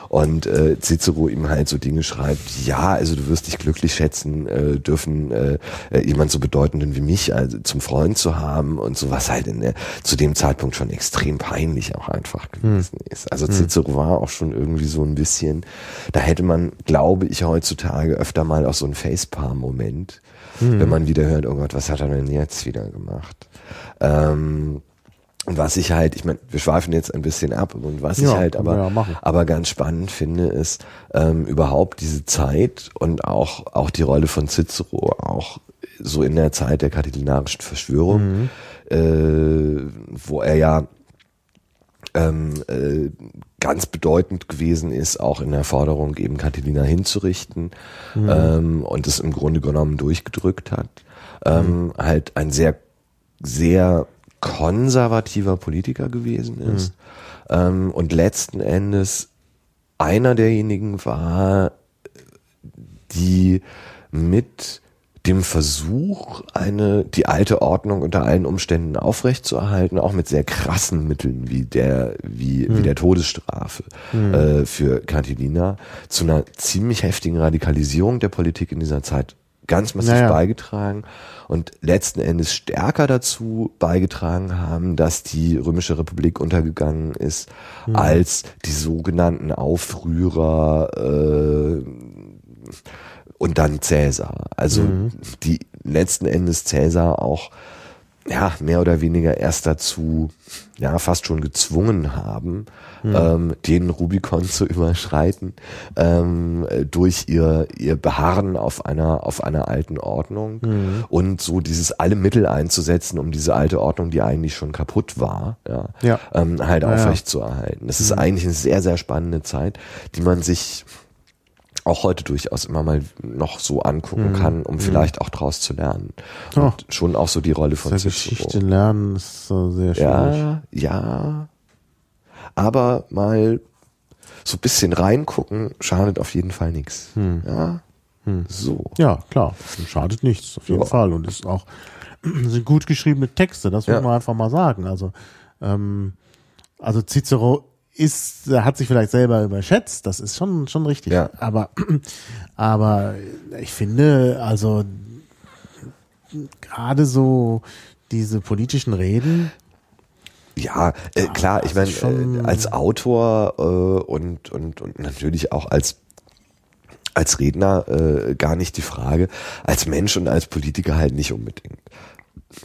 Und äh, Cicero ihm halt so Dinge schreibt, ja, also du wirst dich glücklich schätzen äh, dürfen, äh, äh, jemand so bedeutenden wie mich also zum Freund zu haben und so, was halt in der, zu dem Zeitpunkt schon extrem peinlich auch einfach gewesen hm. ist. Also Cicero war auch schon irgendwie so ein bisschen, da hätte man, glaube ich, heutzutage öfter mal auch so ein Facepalm-Moment, hm. wenn man wieder hört, oh Gott, was hat er denn jetzt wieder gemacht? Ähm, und was ich halt, ich meine, wir schweifen jetzt ein bisschen ab und was ja, ich halt aber, ja, aber ganz spannend finde, ist ähm, überhaupt diese Zeit und auch, auch die Rolle von Cicero, auch so in der Zeit der katilinarischen Verschwörung, mhm. äh, wo er ja ähm, äh, ganz bedeutend gewesen ist, auch in der Forderung eben Catilina hinzurichten mhm. ähm, und es im Grunde genommen durchgedrückt hat. Ähm, mhm. Halt ein sehr, sehr konservativer Politiker gewesen ist mhm. ähm, und letzten Endes einer derjenigen war, die mit dem Versuch, eine, die alte Ordnung unter allen Umständen aufrechtzuerhalten, auch mit sehr krassen Mitteln wie der, wie, mhm. wie der Todesstrafe mhm. äh, für Catilina, zu einer ziemlich heftigen Radikalisierung der Politik in dieser Zeit ganz massiv naja. beigetragen und letzten Endes stärker dazu beigetragen haben, dass die Römische Republik untergegangen ist, mhm. als die sogenannten Aufrührer äh, und dann Cäsar. Also mhm. die letzten Endes Cäsar auch ja, mehr oder weniger erst dazu, ja, fast schon gezwungen haben, mhm. ähm, den Rubikon zu überschreiten, ähm, durch ihr, ihr Beharren auf einer, auf einer alten Ordnung mhm. und so dieses alle Mittel einzusetzen, um diese alte Ordnung, die eigentlich schon kaputt war, ja, ja. Ähm, halt ja, aufrecht zu erhalten. Das ist mhm. eigentlich eine sehr, sehr spannende Zeit, die man sich auch heute durchaus immer mal noch so angucken mhm. kann, um mhm. vielleicht auch draus zu lernen. Und oh. schon auch so die Rolle von Cicero. Geschichte lernen ist so sehr schwierig. Ja, ja. Aber mal so ein bisschen reingucken schadet auf jeden Fall nichts. Hm. Ja. Hm. So. Ja, klar. Schadet nichts, auf jeden ja. Fall. Und ist auch, [CLEARS THROAT] sind gut geschriebene Texte, das muss ja. man einfach mal sagen. Also, ähm, also Cicero ist, hat sich vielleicht selber überschätzt, das ist schon, schon richtig. Ja. Aber, [CLEARS THROAT] aber ich finde, also gerade so diese politischen Reden. Ja, äh, klar, ich meine, äh, als Autor äh, und, und, und natürlich auch als als Redner äh, gar nicht die Frage, als Mensch und als Politiker halt nicht unbedingt.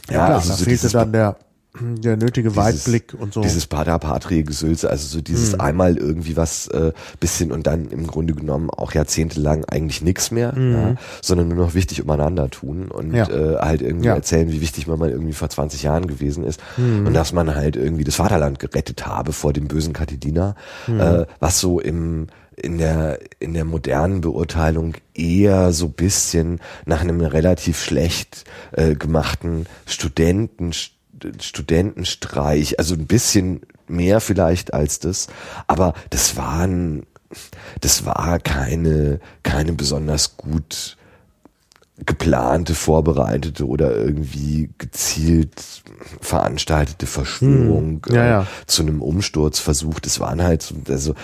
Ja, ja klar, also da so fehlte dann der der nötige dieses, Weitblick und so. Dieses Pater Patrie Gesülze, also so dieses hm. einmal irgendwie was äh, bisschen und dann im Grunde genommen auch jahrzehntelang eigentlich nichts mehr, hm. ja, sondern nur noch wichtig umeinander tun und ja. äh, halt irgendwie ja. erzählen, wie wichtig man mal irgendwie vor 20 Jahren gewesen ist hm. und dass man halt irgendwie das Vaterland gerettet habe vor dem bösen Katidina, hm. äh, was so im in der, in der modernen Beurteilung eher so bisschen nach einem relativ schlecht äh, gemachten Studenten, Studentenstreich, also ein bisschen mehr vielleicht als das, aber das waren, das war keine, keine besonders gut geplante, vorbereitete oder irgendwie gezielt veranstaltete Verschwörung hm, ja, ja. Äh, zu einem Umsturzversuch. Das waren halt, also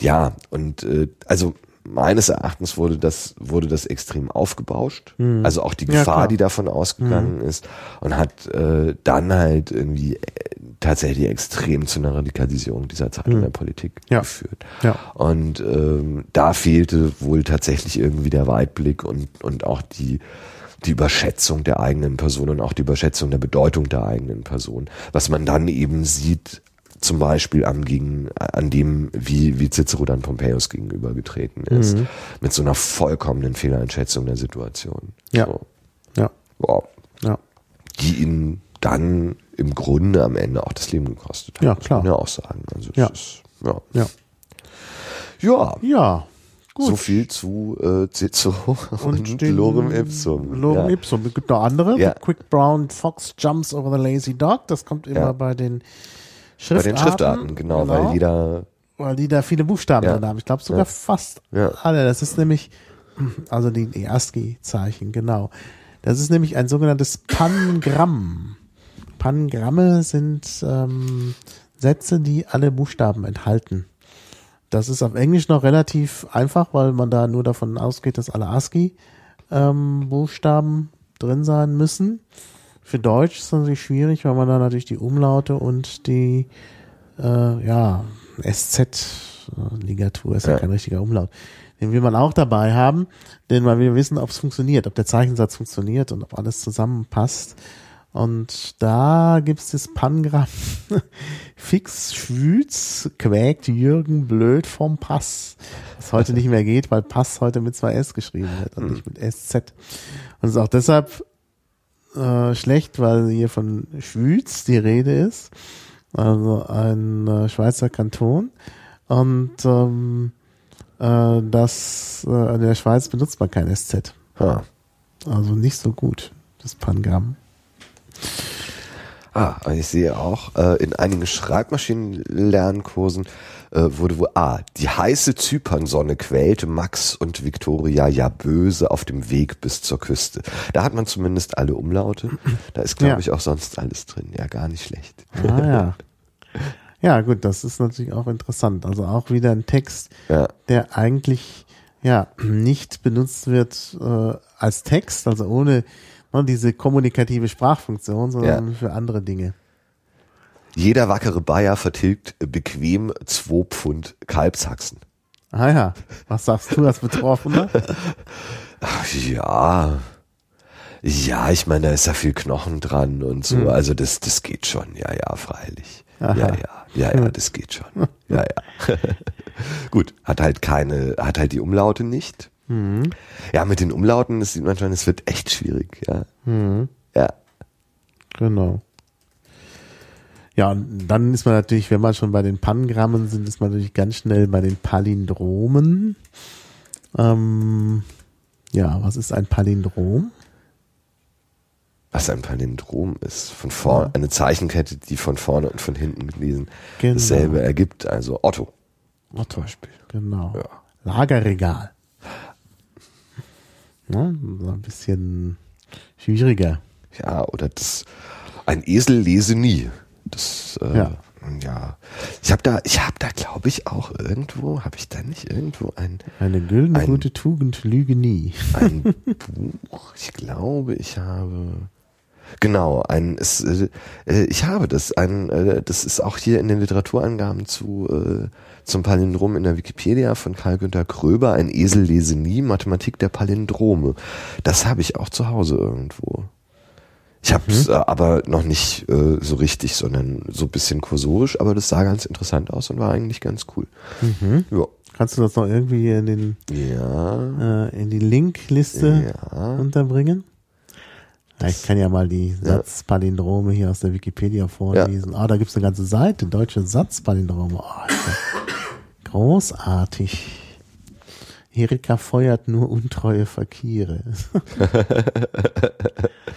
ja, und äh, also meines Erachtens wurde das, wurde das extrem aufgebauscht. Mhm. Also auch die Gefahr, ja, die davon ausgegangen mhm. ist und hat äh, dann halt irgendwie äh, tatsächlich extrem zu einer Radikalisierung dieser Zeit mhm. in der Politik ja. geführt. Ja. Und ähm, da fehlte wohl tatsächlich irgendwie der Weitblick und, und auch die, die Überschätzung der eigenen Person und auch die Überschätzung der Bedeutung der eigenen Person. Was man dann eben sieht zum Beispiel am gegen, an dem, wie, wie Cicero dann Pompeius gegenübergetreten ist, mhm. mit so einer vollkommenen Fehleinschätzung der Situation. Ja. So. Ja. Wow. Ja. Die ihn dann im Grunde am Ende auch das Leben gekostet hat. Ja, klar. Muss man ja auch sagen. Also ja. Ist, ja. Ja. Ja. Ja. Gut. So viel zu äh, Cicero [LAUGHS] und, und Lorem Ipsum. Lorem ja. Ipsum. Es gibt noch andere. Ja. Quick Brown Fox Jumps Over the Lazy Dog. Das kommt immer ja. bei den Schriftarten. Bei den Schriftarten, genau, genau. weil jeder. Weil die da viele Buchstaben ja. drin haben. Ich glaube sogar ja. fast ja. alle. Das ist nämlich, also die, die ASCII-Zeichen, genau. Das ist nämlich ein sogenanntes Pangramm. Pangramme sind ähm, Sätze, die alle Buchstaben enthalten. Das ist auf Englisch noch relativ einfach, weil man da nur davon ausgeht, dass alle ASCII-Buchstaben ähm, drin sein müssen. Für Deutsch ist es natürlich schwierig, weil man da natürlich die Umlaute und die äh, ja, SZ-Ligatur ist ja. ja kein richtiger Umlaut. Den will man auch dabei haben, denn weil wir wissen, ob es funktioniert, ob der Zeichensatz funktioniert und ob alles zusammenpasst. Und da gibt's das Pangramm. [LAUGHS] Fix Schwüz quäkt Jürgen blöd vom Pass. Was heute nicht mehr geht, weil Pass heute mit zwei S geschrieben wird und nicht mit SZ. Und es ist auch deshalb äh, schlecht, weil hier von Schwüz die Rede ist. Also ein äh, Schweizer Kanton. Und ähm, äh, das äh, in der Schweiz benutzt man kein SZ. Ah. Also nicht so gut, das Pangramm. Ah, ich sehe auch, äh, in einigen Schreibmaschinenlernkursen äh, wurde wohl A, die heiße Zypernsonne quälte Max und Victoria ja böse auf dem Weg bis zur Küste. Da hat man zumindest alle Umlaute. Da ist, glaube ja. ich, auch sonst alles drin. Ja, gar nicht schlecht. Ah, ja. [LAUGHS] Ja, gut, das ist natürlich auch interessant. Also auch wieder ein Text, ja. der eigentlich ja nicht benutzt wird äh, als Text, also ohne ne, diese kommunikative Sprachfunktion, sondern ja. für andere Dinge. Jeder wackere Bayer vertilgt bequem zwei Pfund Kalbshaxen. Ah ja, was sagst du als Betroffener? [LAUGHS] ja, ja, ich meine, da ist ja viel Knochen dran und so, hm. also das, das geht schon, ja, ja, freilich. Aha. Ja, ja, ja, ja, das geht schon. Ja, ja. [LAUGHS] Gut, hat halt keine, hat halt die Umlaute nicht. Mhm. Ja, mit den Umlauten, das sieht man schon, es wird echt schwierig, ja. Mhm. Ja. Genau. Ja, und dann ist man natürlich, wenn man schon bei den Pangrammen sind, ist man natürlich ganz schnell bei den Palindromen. Ähm, ja, was ist ein Palindrom? Was ein Palindrom ist. Von vorne, ja. eine Zeichenkette, die von vorne und von hinten gelesen genau. dasselbe ergibt. Also Otto. Otto. Beispiel. Genau. Ja. Lagerregal. Ne? So ein bisschen schwieriger. Ja, oder das, ein Esel lese nie. Das, äh, ja. ja. Ich habe da, ich habe da, glaube ich, auch irgendwo, habe ich da nicht irgendwo ein eine güldene gute Tugend lüge nie. Ein [LAUGHS] Buch. Ich glaube, ich habe Genau, ein es, äh, äh, ich habe das, ein äh, das ist auch hier in den Literaturangaben zu äh, zum Palindrom in der Wikipedia von Karl Günther Kröber, ein Esel lese nie, Mathematik der Palindrome. Das habe ich auch zu Hause irgendwo. Ich habe es mhm. äh, aber noch nicht äh, so richtig, sondern so ein bisschen kursorisch, aber das sah ganz interessant aus und war eigentlich ganz cool. Mhm. Ja. Kannst du das noch irgendwie in den ja. äh, in die Linkliste ja. unterbringen? Ja, ich kann ja mal die Satzpalindrome hier aus der Wikipedia vorlesen. Ah, ja. oh, da gibt's eine ganze Seite, deutsche Satzpalindrome. Oh, großartig. Erika feuert nur untreue Fakire. [LAUGHS]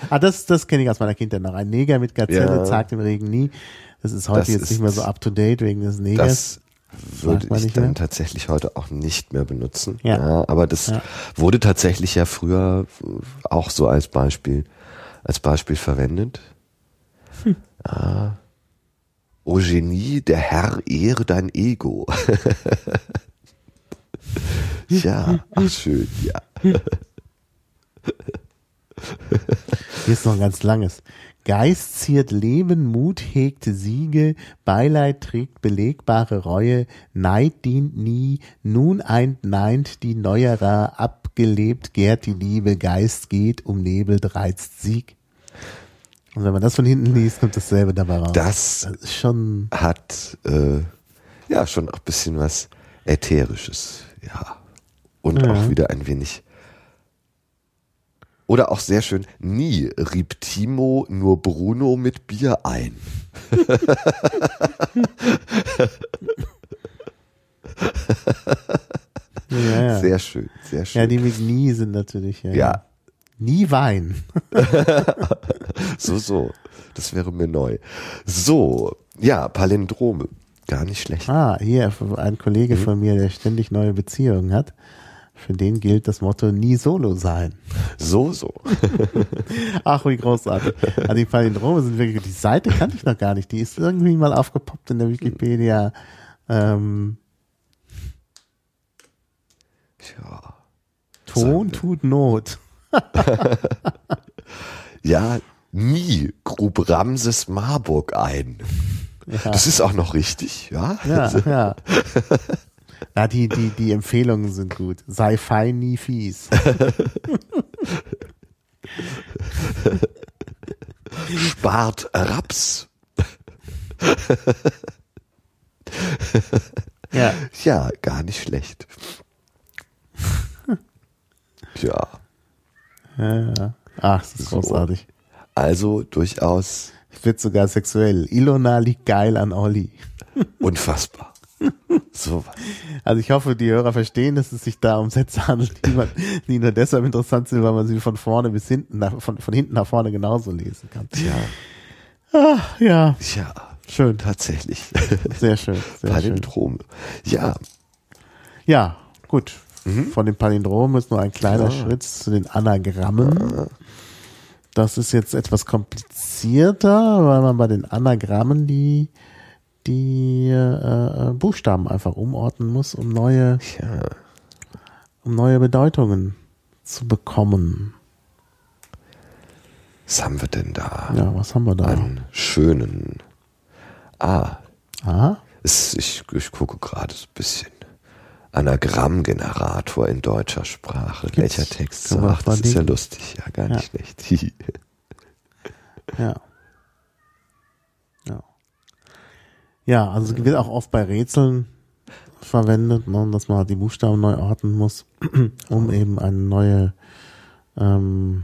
ah, das, das kenne ich aus meiner Kindheit noch. Ein Neger mit Gazelle ja. zagt im Regen nie. Das ist heute das jetzt ist, nicht mehr so up to date wegen des Negers. Das würde ich dann mehr. tatsächlich heute auch nicht mehr benutzen. Ja. ja aber das ja. wurde tatsächlich ja früher auch so als Beispiel als Beispiel verwendet. Hm. Ah. O Genie, der Herr ehre dein Ego. [LAUGHS] ja, ach schön, ja. [LAUGHS] Hier ist noch ein ganz langes. Geist ziert Leben, Mut hegt Siege, Beileid trägt belegbare Reue, Neid dient nie, nun eint neint die Neuerer, abgelebt gärt die Liebe, Geist geht, umnebelt reizt Sieg. Und wenn man das von hinten liest, kommt dasselbe dabei raus. Das, das schon hat äh, ja schon auch ein bisschen was Ätherisches, ja. Und ja. auch wieder ein wenig oder auch sehr schön, nie rieb Timo nur Bruno mit Bier ein. [LAUGHS] [LAUGHS] ja, ja. Sehr schön, sehr schön. Ja, die mit nie sind natürlich, ja. Ja. Nie Wein. [LAUGHS] so, so. Das wäre mir neu. So, ja, Palindrome. Gar nicht schlecht. Ah, hier ein Kollege mhm. von mir, der ständig neue Beziehungen hat Für den gilt das Motto nie solo sein. So, so. [LAUGHS] Ach, wie großartig. Also die Palindrome sind wirklich, die Seite kannte ich noch gar nicht. Die ist irgendwie mal aufgepoppt in der Wikipedia. Ähm, Tja. Ton tut Not. [LAUGHS] Ja, nie grub Ramses Marburg ein. Ja. Das ist auch noch richtig, ja? Ja, [LAUGHS] ja. Ja, die, die, die Empfehlungen sind gut. Sei fein, nie fies. [LAUGHS] Spart Raps. Ja. Ja, gar nicht schlecht. [LAUGHS] Tja, ja, ja. Ach, das ist So. großartig. also durchaus Wird sogar sexuell. Ilona liegt geil an Olli. [LAUGHS] unfassbar. So was. Also ich hoffe, die Hörer verstehen, dass es sich da um Sätze handelt, die, man, die nur deshalb interessant sind, weil man sie von vorne bis hinten, nach, von, von hinten nach vorne genauso lesen kann. Tja, Ach, ja, ja, schön, tatsächlich. sehr schön, sehr schön. Palindrom. Ja, Ja, gut. Von den Palindromen ist nur ein kleiner Ja. Schritt zu den Anagrammen. Das ist jetzt etwas komplizierter, weil man bei den Anagrammen die die äh, äh, Buchstaben einfach umordnen muss, um neue ja. um neue Bedeutungen zu bekommen. Was haben wir denn da? Ja, was haben wir da? Einen schönen. Ah, Ah, ich, ich gucke gerade so ein bisschen. Anagrammgenerator in deutscher Sprache. Welcher Text wir sagt, das ist ja lustig. Ja, gar Ja. nicht schlecht. [LAUGHS] ja. Ja. Ja, also es wird auch oft bei Rätseln verwendet, ne, dass man die Buchstaben neu ordnen muss, [CLEARS THROAT] um eben eine neue ähm,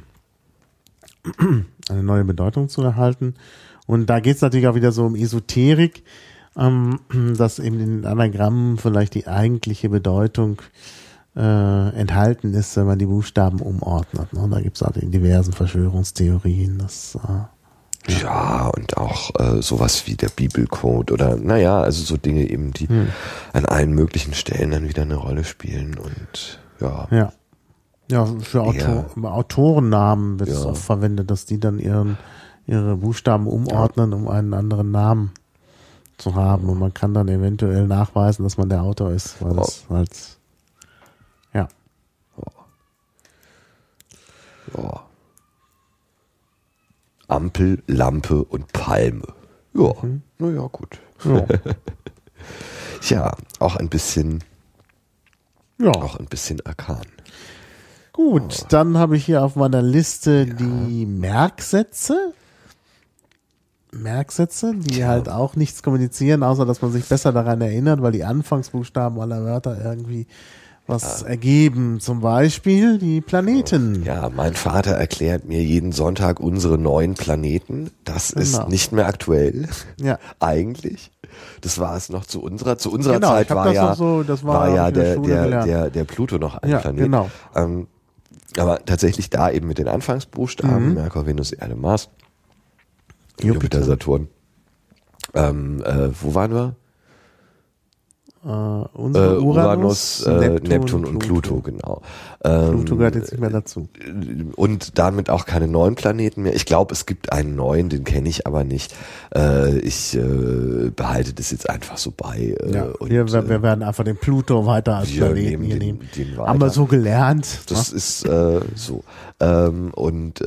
[CLEARS THROAT] eine neue Bedeutung zu erhalten. Und da geht es natürlich auch wieder so um Esoterik, ähm, [CLEARS THROAT] dass eben in den Anagrammen vielleicht die eigentliche Bedeutung äh, enthalten ist, wenn man die Buchstaben umordnet. Ne? Da gibt es halt in diversen Verschwörungstheorien. Das, äh, Ja, und auch äh, sowas wie der Bibelcode oder naja, also so Dinge eben, die Hm. an allen möglichen Stellen dann wieder eine Rolle spielen und ja. ja. Ja, für Autor Autorennamen wird es Ja. auch verwendet, dass die dann ihren, ihre Buchstaben umordnen, um einen anderen Namen zu haben. Und man kann dann eventuell nachweisen, dass man der Autor ist, weil das halt, ja. ja. Ampel, Lampe und Palme. Ja, Mhm. naja, gut. Ja. [LAUGHS] Ja, auch ein bisschen, ja. auch ein bisschen arkan. Gut, dann habe ich hier auf meiner Liste die Merksätze. Merksätze, die halt auch nichts kommunizieren, außer dass man sich besser daran erinnert, weil die Anfangsbuchstaben aller Wörter irgendwie was ergeben. Zum Beispiel die Planeten. Ja, mein Vater erklärt mir jeden Sonntag unsere neuen Planeten. Das ist Genau. nicht mehr aktuell. Ja. [LAUGHS] Eigentlich. Das war es noch zu unserer, zu unserer Genau, Zeit war das ja, so- war- war ja der der, der, der, der Pluto noch ein Ja, Planet. genau. Ähm, aber tatsächlich da eben mit den Anfangsbuchstaben, Mhm. Merkur, Venus, Erde, Mars, Jupiter, Saturn. Ähm, äh, wo waren wir? Äh, Äh, unsere Uranus, äh, Neptun, und Pluto, genau. Ähm, Pluto gehört jetzt nicht mehr dazu. und damit auch keine neuen Planeten mehr. Ich glaube, es gibt einen neuen, den kenne ich aber nicht. Äh, ich äh, behalte das jetzt einfach so bei. Äh, Ja, und, wir, wir, äh, wir werden einfach den Pluto weiter als Planeten nehmen hier den- nehmen. den Haben wir so gelernt. das ist äh, so. Ähm, und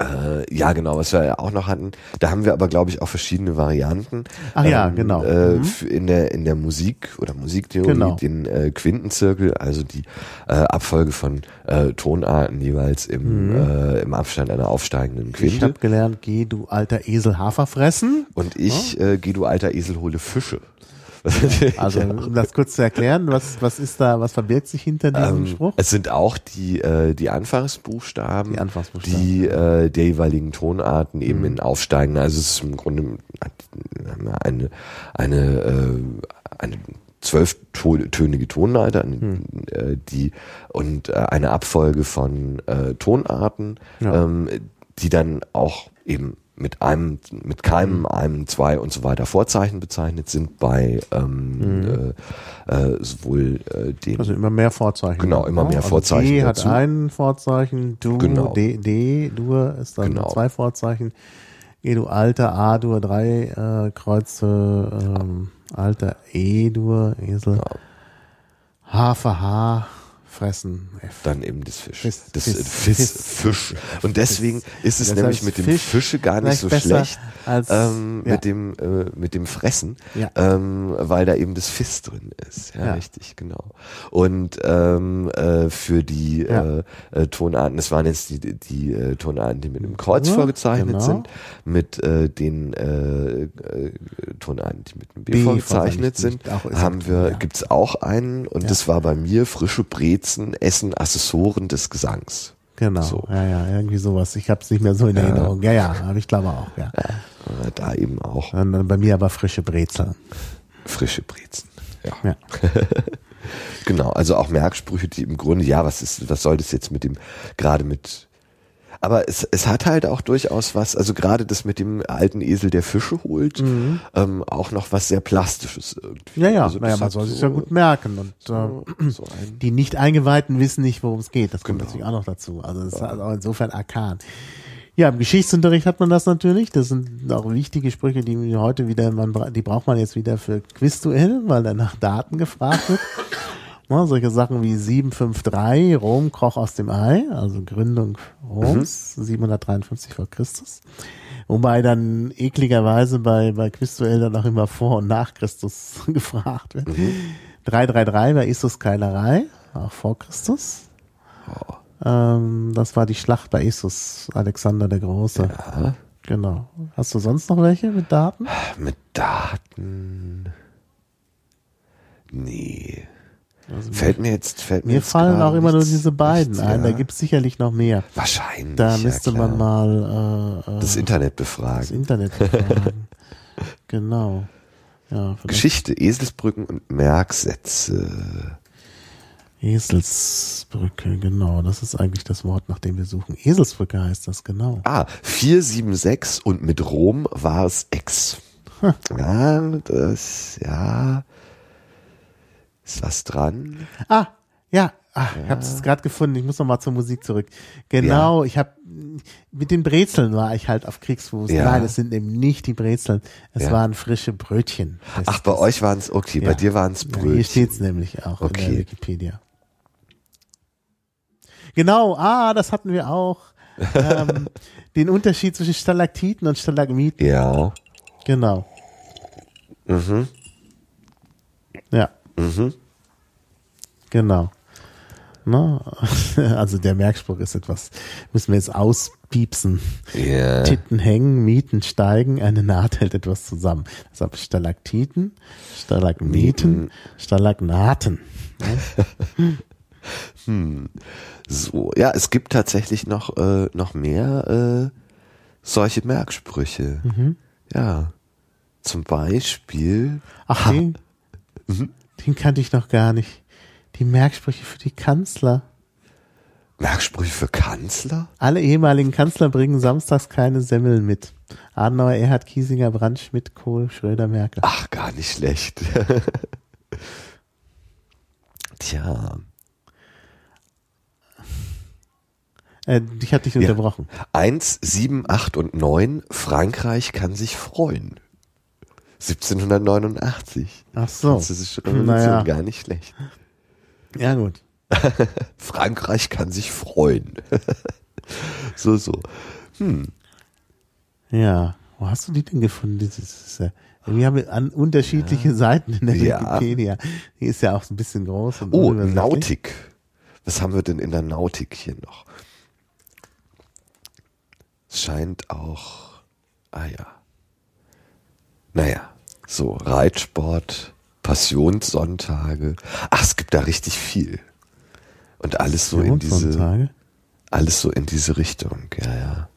äh, ja, genau, was wir ja auch noch hatten. Da haben wir aber, glaube ich, auch verschiedene Varianten. Ach ja, genau. Äh, Mhm. In der in der Musik oder Musiktheorie Genau. den äh, Quintenzirkel, also die äh, Abfolge von äh, Tonarten jeweils im äh, im Abstand einer aufsteigenden Mhm. Ich Quinte. habe gelernt, geh du alter Esel Hafer fressen. Und ich, äh, geh du alter Esel, hole Fische. [LAUGHS] Also um das kurz zu erklären, was, was ist da, was verbirgt sich hinter diesem Ähm, Spruch? es sind auch die, äh, die Anfangsbuchstaben, Die Anfangsbuchstaben. die äh, der jeweiligen Tonarten eben Mhm. in aufsteigenden, also es ist im Grunde eine, eine, äh, eine zwölftönige Tonleiter, Hm. äh, die und äh, eine Abfolge von äh, Tonarten, Ja. ähm, die dann auch eben mit einem, mit keinem, einem, zwei und so weiter Vorzeichen bezeichnet sind, bei ähm, äh, äh, sowohl äh, dem Also immer mehr Vorzeichen. Genau, immer mehr also Vorzeichen D dazu. hat ein Vorzeichen, du, Genau. D, D, Dur ist dann Genau. zwei Vorzeichen. E, du Alter, A, Dur, drei äh, Kreuze, ähm, Alter, E, Dur, Esel. H für H, fressen, dann eben das Fisch. Fisch, das Fisch, Fisch, Fisch. Fisch. Und deswegen ist es Das nämlich mit dem Fisch Fische gar nicht so schlecht als- ähm, ja. mit dem äh, mit dem Fressen, Ja. ähm, weil da eben das Fiss drin ist. Ja, Ja. richtig, genau. Und ähm, äh, für die äh, äh, Tonarten, das waren jetzt die die äh, Tonarten, die mit einem Kreuz vorgezeichnet genau. sind, mit äh, den Tonarten, die mit einem B, B vorgezeichnet sind, haben wir gibt's auch einen und das war bei mir frische Brezen, Essen, Assessoren des Gesangs. Genau, So. ja, ja, irgendwie sowas. Ich habe es nicht mehr so in Erinnerung. Ja, ja, aber ich glaube auch, ja. Äh, Da eben auch Und bei mir aber frische Brezeln. frische Brezen. Ja. Ja. [LAUGHS] Genau, also auch Merksprüche, die im Grunde, ja, was ist, was soll das jetzt mit dem, gerade mit, aber es, es hat halt auch durchaus was, also gerade das mit dem alten Esel, der Fische holt, ähm, auch noch was sehr Plastisches irgendwie. Mhm. Ja, ja, also naja, man soll sich so- ja gut merken. Und So, äh, so ein, die nicht Eingeweihten wissen nicht, worum es geht. Das kommt Genau. natürlich auch noch dazu. Also das ist halt auch insofern arkan. Ja, im Geschichtsunterricht hat man das natürlich. Das sind auch wichtige Sprüche, die heute wieder, man, die braucht man jetzt wieder für Quizduell, weil dann nach Daten gefragt wird. [LAUGHS] Ne, solche Sachen wie 753, Rom kroch aus dem Ei, also Gründung Roms, 753 vor Christus. Wobei dann ekligerweise bei, bei Quizduell dann auch immer vor und nach Christus [LAUGHS] gefragt wird. 333 war Issus Keilerei, auch vor Christus. Ähm, das war die Schlacht bei Issus, Alexander der Große. ja, Genau. Hast du sonst noch welche mit Daten? mit Daten, nee. Also Fällt mir jetzt, fällt mir mir jetzt fallen auch immer nur nichts- diese beiden nichts, ein. Da ja. gibt's sicherlich noch mehr. Wahrscheinlich. Da ja, müsste klar. man mal äh, äh, das Internet das befragen. Internet [LAUGHS] fragen. genau. Ja, Geschichte, Eselsbrücken und Merksätze. Eselsbrücke, genau. Das ist eigentlich das Wort, nach dem wir suchen. Eselsbrücke heißt das, genau. Ah, 476 und mit Rom war es Ex. Ja, das, ja. Ist was dran? Ah, ja, ah, ich habe es gerade gefunden. Ich muss noch mal zur Musik zurück. Genau, ich habe mit den Brezeln war ich halt auf Kriegsfuß. Ja. Nein, es sind eben nicht die Brezeln. Es Ja. waren frische Brötchen. Das, Ach, bei das, euch waren es, okay, bei ja. dir waren es Ja, Brötchen. hier steht's nämlich auch in Okay. der Wikipedia. Genau, ah, das hatten wir auch. ähm, [LAUGHS] den Unterschied zwischen Stalaktiten und Stalagmiten. Ja. Genau. Mhm. Mhm. genau. Ne? [LAUGHS] Also der Merkspruch ist etwas, müssen wir jetzt auspiepsen. Ja. Titten hängen, Mieten steigen, eine Naht hält etwas zusammen. Deshalb Stalaktiten, Stalagmiten. Stalagnaten. [LAUGHS] So, ja, es gibt tatsächlich noch, äh, noch mehr äh, solche Merksprüche. Mhm. Ja. Zum Beispiel. Ach, [LAUGHS] Mhm. Den kannte ich noch gar nicht. Die Merksprüche für die Kanzler. Merksprüche für Kanzler? Alle ehemaligen Kanzler bringen samstags keine Semmeln mit. Adenauer, Erhard, Kiesinger, Brandt, Schmidt, Kohl, Schröder, Merkel. Ach, gar nicht schlecht. [LAUGHS] Tja. Äh, ich hatte dich Ja. unterbrochen. Eins, sieben, acht und neun. Frankreich kann sich freuen. 1789. Ach so. Französische Revolution, Naja. gar nicht schlecht. Ja, gut. [LAUGHS] Frankreich kann sich freuen. [LAUGHS] so, so. Hm. Ja. Wo hast du die denn gefunden? Das ist, äh, wir haben an unterschiedliche Seiten in der Ja. Wikipedia. Die ist ja auch ein bisschen groß. Und Oh. Nautik. Was haben wir denn in der Nautik hier noch? Es scheint auch. Ah ja. Naja, so Reitsport, Passionssonntage. Ach, es gibt da richtig viel. Und alles so in diese, alles so in diese Richtung, ja, ja.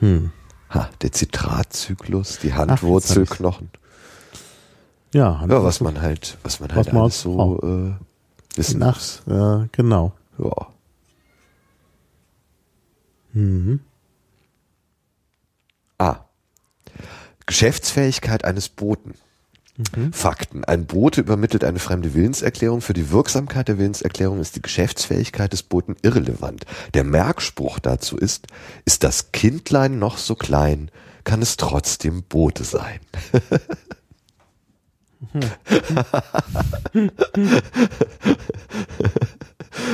Hm. Ha, der Zitratzyklus, die Handwurzelknochen. Ja, Ja, was man halt, was man halt Was man alles so äh, wissen Ach, muss. äh, genau. Ja. Mhm. Geschäftsfähigkeit eines Boten. Fakten. Ein Bote übermittelt eine fremde Willenserklärung. Für die Wirksamkeit der Willenserklärung ist die Geschäftsfähigkeit des Boten irrelevant. Der Merkspruch dazu ist, ist das Kindlein noch so klein, kann es trotzdem Bote sein. [LAUGHS]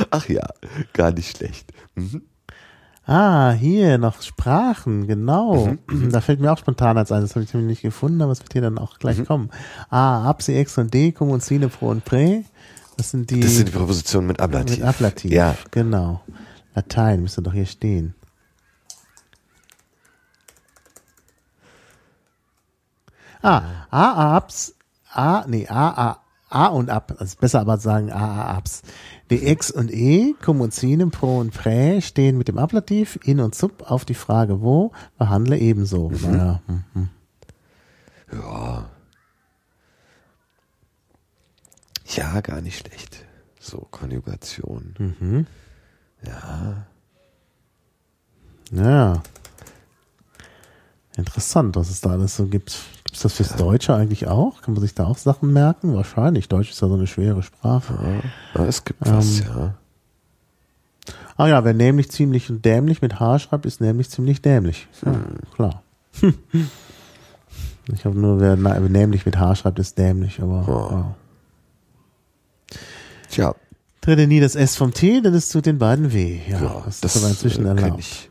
Ach ja, gar nicht schlecht. Mhm. Ah, hier noch Sprachen, genau. Mhm. [CLEARS THROAT] Da fällt mir auch spontan als ein, das habe ich nämlich nicht gefunden, aber es wird hier dann auch gleich Mhm. kommen. A, Ab, Sie, Ex und D, Cum und Sine, Pro und Prä. Das sind die, Das sind die Präpositionen mit Ablativ. mit Ablativ. Ja. Genau. Latein müsste doch hier stehen. Ah, A, Abs, A, nee, A, A, A und Ab. Also besser aber sagen A, A, Abs. Die Ex und E, Sine, Pro und Prä stehen mit dem Ablativ in und sub auf die Frage wo, behandle ebenso. Naja, hm, hm. Ja. Ja, gar nicht schlecht. So, Konjugation. Mhm. Ja. Ja. Interessant, was es da alles so gibt. Gibt es das fürs Deutsche eigentlich auch? Kann man sich da auch Sachen merken? Wahrscheinlich. Deutsch ist ja so eine schwere Sprache. ja es gibt was, Ähm, ja. Ah ja, wer nämlich ziemlich und dämlich mit H schreibt, ist nämlich ziemlich dämlich. Ja, klar. [LAUGHS] Ich habe nur, wer nämlich mit H schreibt, ist dämlich, aber ja. Tja, Trete nie das S vom T, dann ist zu den beiden W. Ja, ja, das, ist aber inzwischen äh, erlaubt. ich.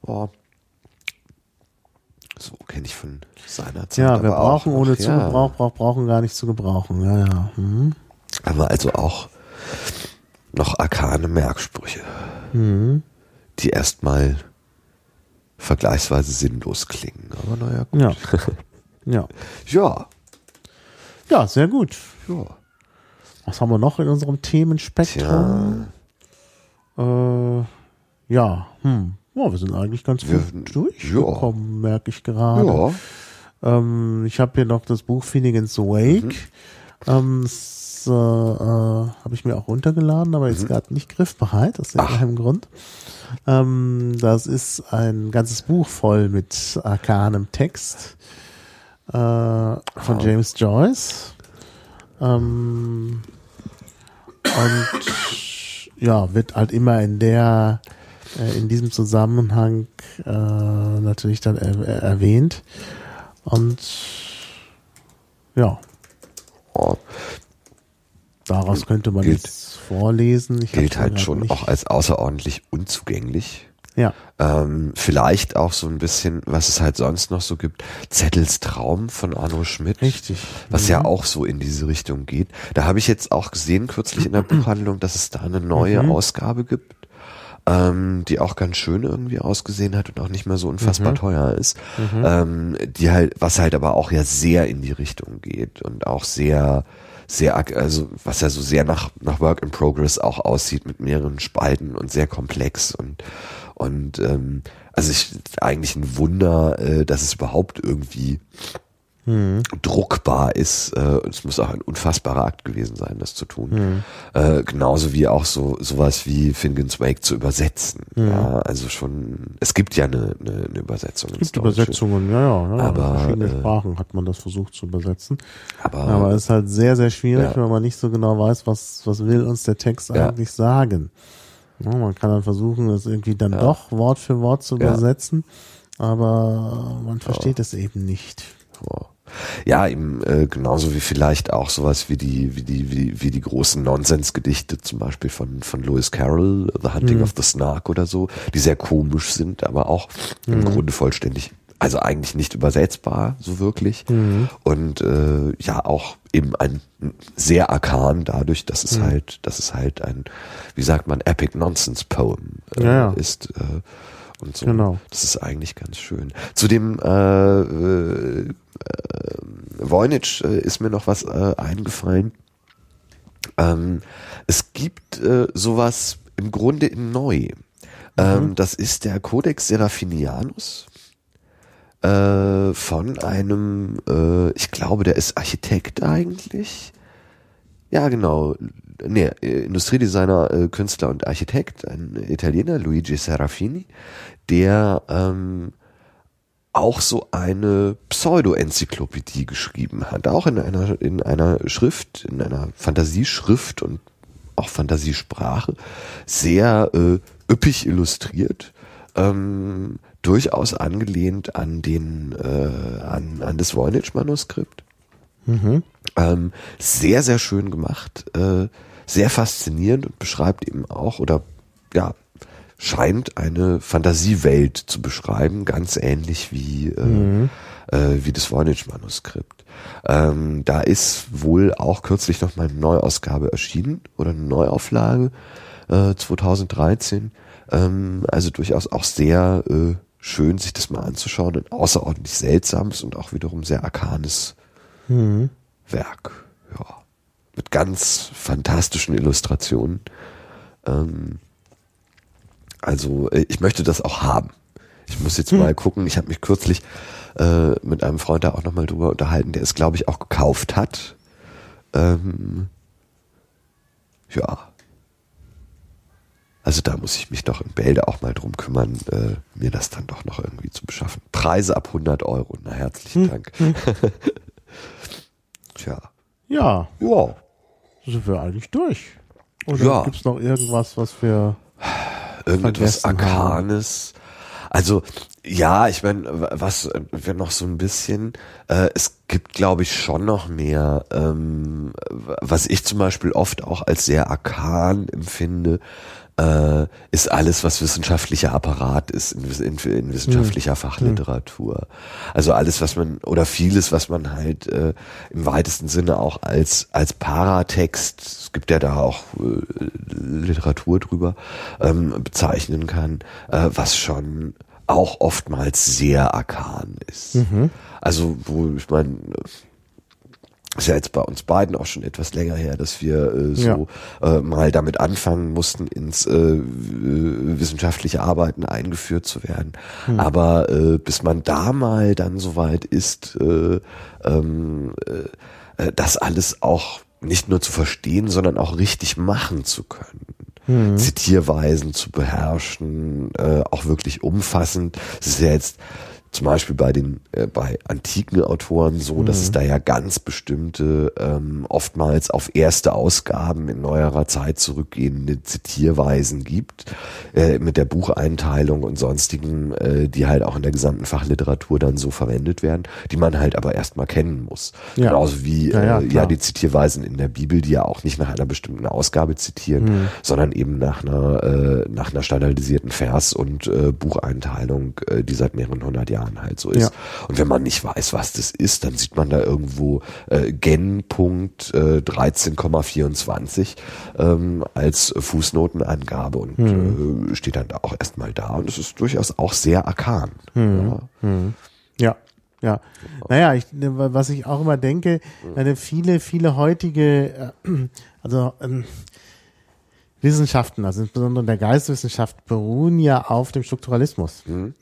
Oh. So kenne ich von seiner Zeit. Ja, wir aber auch brauchen ohne noch, zu ja. Brauch, brauchen gar nicht zu gebrauchen. Ja, ja. Mhm. Aber also auch noch arkane Merksprüche, Mhm. die erstmal vergleichsweise sinnlos klingen. Aber naja, gut. Ja. ja. [LAUGHS] Ja, Ja, sehr gut. ja. Was haben wir noch in unserem Themenspektrum? Äh, ja, hm. Ja, wir sind eigentlich ganz Wir- gut durchgekommen, merke ich gerade. Ja, Ähm, ich habe hier noch das Buch Finnegan's Wake. Mhm. Ähm, das äh, äh, habe ich mir auch runtergeladen, aber jetzt gerade nicht griffbereit, aus Mhm. Irgendeinem Grund. Ähm, das ist ein ganzes Buch voll mit arkanem Text äh, von James Joyce. Ähm, und ja, wird halt immer in der in diesem Zusammenhang äh, natürlich dann er, er, erwähnt. Und ja, oh, daraus könnte man Gilt- jetzt vorlesen. Ich gilt halt schon nicht. auch als außerordentlich unzugänglich. Ja, Ähm, vielleicht auch so ein bisschen, was es halt sonst noch so gibt, Zettels Traum von Arno Schmidt. richtig. Was Mhm. ja auch so in diese Richtung geht. Da habe ich jetzt auch gesehen, kürzlich in der Buchhandlung, dass es da eine neue Mhm. Ausgabe gibt, ähm, die auch ganz schön irgendwie ausgesehen hat und auch nicht mehr so unfassbar Mhm. teuer ist. Ähm, die halt, was halt aber auch ja sehr in die Richtung geht und auch sehr, sehr, also was ja so sehr nach, nach Work in Progress auch aussieht mit mehreren Spalten und sehr komplex und und ähm, also ich eigentlich ein Wunder, äh, dass es überhaupt irgendwie druckbar ist. Äh, es muss auch ein unfassbarer Akt gewesen sein, das zu tun. Äh, genauso wie auch so sowas wie Finnegan's Wake zu übersetzen. Ja, also schon, es gibt ja eine, eine, eine Übersetzung. Es gibt. Übersetzungen, ja, ja. ja Aber, in verschiedene äh, Sprachen hat man das versucht zu übersetzen. Aber, Aber es ist halt sehr, sehr schwierig, Ja. wenn man nicht so genau weiß, was, was will uns der Text Ja. eigentlich sagen. Ja, man kann dann versuchen, das irgendwie dann doch Wort für Wort zu Ja. übersetzen, aber man versteht es eben nicht. Ja, eben äh, genauso wie vielleicht auch sowas wie die, wie die, wie, wie die großen Nonsensgedichte zum Beispiel von, von Lewis Carroll, The Hunting of the Snark oder so, die sehr komisch sind, aber auch im Grunde vollständig, also eigentlich nicht übersetzbar, so wirklich. Und äh, ja, auch eben ein sehr arkan dadurch, dass es halt, dass es halt ein, wie sagt man, Epic Nonsense Poem äh, Ja, ja. ist. Äh, und so. Genau. Das ist eigentlich ganz schön. Zu dem äh, äh, Voynich äh, ist mir noch was äh, eingefallen. Ähm, es gibt äh, sowas im Grunde in neu. Ähm, das ist der Codex Seraphinianus äh, von einem, äh, ich glaube, der ist Architekt eigentlich. Ja, genau. Nee, äh, Industriedesigner, äh, Künstler und Architekt, ein Italiener, Luigi Serafini, der ähm, auch so eine Pseudo-Enzyklopädie geschrieben hat, auch in einer, in einer Schrift, in einer Fantasieschrift und auch Fantasiesprache, sehr äh, üppig illustriert, ähm, durchaus angelehnt an den, äh, an, an das Voynich-Manuskript. Mhm. Ähm, sehr, sehr schön gemacht, äh, sehr faszinierend und beschreibt eben auch oder ja, scheint eine Fantasiewelt zu beschreiben, ganz ähnlich wie, äh, mhm. äh, wie das Voynich-Manuskript. Ähm, da ist wohl auch kürzlich noch mal eine Neuausgabe erschienen oder eine Neuauflage äh, 2013. Ähm, also durchaus auch sehr äh, schön, sich das mal anzuschauen. Ein außerordentlich seltsames und auch wiederum sehr arkanes mhm. Werk. Ja. Mit ganz fantastischen Illustrationen. Ähm, also äh, ich möchte das auch haben. Ich muss jetzt hm. mal gucken. Ich habe mich kürzlich äh, mit einem Freund da auch nochmal drüber unterhalten, der es, glaube ich, auch gekauft hat. Ähm, ja. Also da muss ich mich doch in Bälde auch mal drum kümmern, äh, mir das dann doch noch irgendwie zu beschaffen. Preise ab 100 Euro. Na, herzlichen hm. Dank. Hm. [LAUGHS] Tja. Ja. Ja. Sind wir eigentlich durch? Oder ja. gibt's noch irgendwas, was wir irgendetwas Arkanes. Also ja, ich meine, was wir noch so ein bisschen, äh, es gibt glaube ich schon noch mehr, ähm, was ich zum Beispiel oft auch als sehr arkan empfinde, äh, ist alles, was wissenschaftlicher Apparat ist in, in, in wissenschaftlicher hm. Fachliteratur. Also alles, was man oder vieles, was man halt äh, im weitesten Sinne auch als als Paratext, es gibt ja da auch äh, Literatur drüber, ähm, bezeichnen kann, äh, was schon auch oftmals sehr arkan ist. Mhm. Also wo ich meine ist ja jetzt bei uns beiden auch schon etwas länger her, dass wir äh, so ja. äh, mal damit anfangen mussten, ins äh, wissenschaftliche Arbeiten eingeführt zu werden. Hm. Aber äh, bis man da mal dann soweit ist, äh, ähm, äh, äh, das alles auch nicht nur zu verstehen, sondern auch richtig machen zu können. Hm. Zitierweisen zu beherrschen, äh, auch wirklich umfassend. Es ist ja jetzt zum Beispiel bei den äh, bei antiken Autoren so, mhm. dass es mhm. da ja ganz bestimmte ähm, oftmals auf erste Ausgaben in neuerer Zeit zurückgehende Zitierweisen gibt äh, mit der Bucheinteilung und sonstigen, äh, die halt auch in der gesamten Fachliteratur dann so verwendet werden, die man halt aber erstmal kennen muss. Ja. Genauso wie ja, ja, äh, ja, die Zitierweisen in der Bibel, die ja auch nicht nach einer bestimmten Ausgabe zitieren, mhm. sondern eben nach einer äh, nach einer standardisierten Vers- und äh, Bucheinteilung, äh, die seit mehreren hundert Jahren Jahren halt so ist. Ja. Und wenn man nicht weiß, was das ist, dann sieht man da irgendwo äh, Gen.13,24 äh, 13,24 ähm, als Fußnotenangabe und hm. äh, steht dann da auch erstmal da. Und es ist durchaus auch sehr arkan. Hm. Ja. Hm. ja. Ja, naja, ich, was ich auch immer denke, eine viele, viele heutige, äh, also ähm, Wissenschaften, also insbesondere der Geisteswissenschaft, beruhen ja auf dem Strukturalismus. Mhm.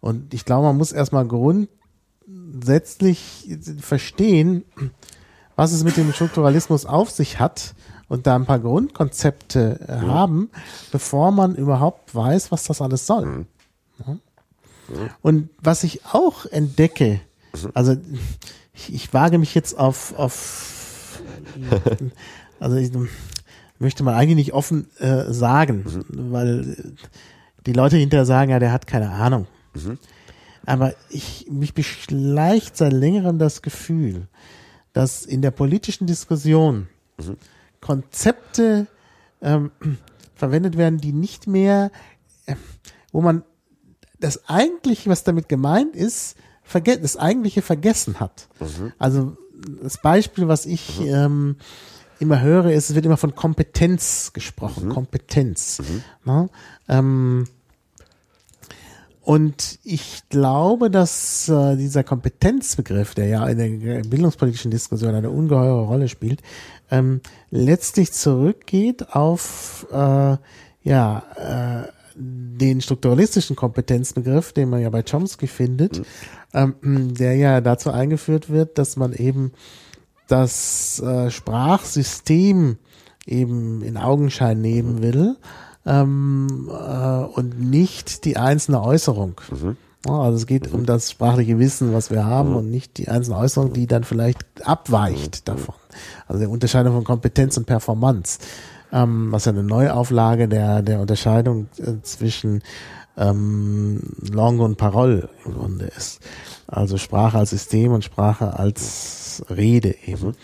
Und ich glaube, man muss erstmal grundsätzlich verstehen, was es mit dem Strukturalismus auf sich hat und da ein paar Grundkonzepte äh, mhm. haben, bevor man überhaupt weiß, was das alles soll. Mhm. Ja. Und was ich auch entdecke, mhm. also ich, ich wage mich jetzt auf, auf also ich möchte mal eigentlich nicht offen äh, sagen, mhm. weil die Leute hinterher sagen, ja, der hat keine Ahnung. Mhm. Aber ich, mich beschleicht seit längerem das Gefühl, dass in der politischen Diskussion mhm. Konzepte ähm, verwendet werden, die nicht mehr, äh, wo man das eigentliche, was damit gemeint ist, das eigentliche vergessen hat. Mhm. Also das Beispiel, was ich mhm. ähm, immer höre, ist, es wird immer von Kompetenz gesprochen. Mhm. Kompetenz. Mhm. Na, ähm, und ich glaube, dass äh, dieser Kompetenzbegriff, der ja in der bildungspolitischen Diskussion eine ungeheure Rolle spielt, ähm, letztlich zurückgeht auf äh, ja äh, den strukturalistischen Kompetenzbegriff, den man ja bei Chomsky findet, ähm, der ja dazu eingeführt wird, dass man eben das äh, Sprachsystem eben in Augenschein nehmen will ähm, äh, und nicht die einzelne Äußerung. Mhm. Also es geht um das sprachliche Wissen, was wir haben und nicht die einzelne Äußerung, die dann vielleicht abweicht davon. Also der Unterscheidung von Kompetenz und Performance, ähm, was ja eine Neuauflage der, der Unterscheidung äh, zwischen ähm, Langue und Parole im Grunde ist. Also Sprache als System und Sprache als Rede eben.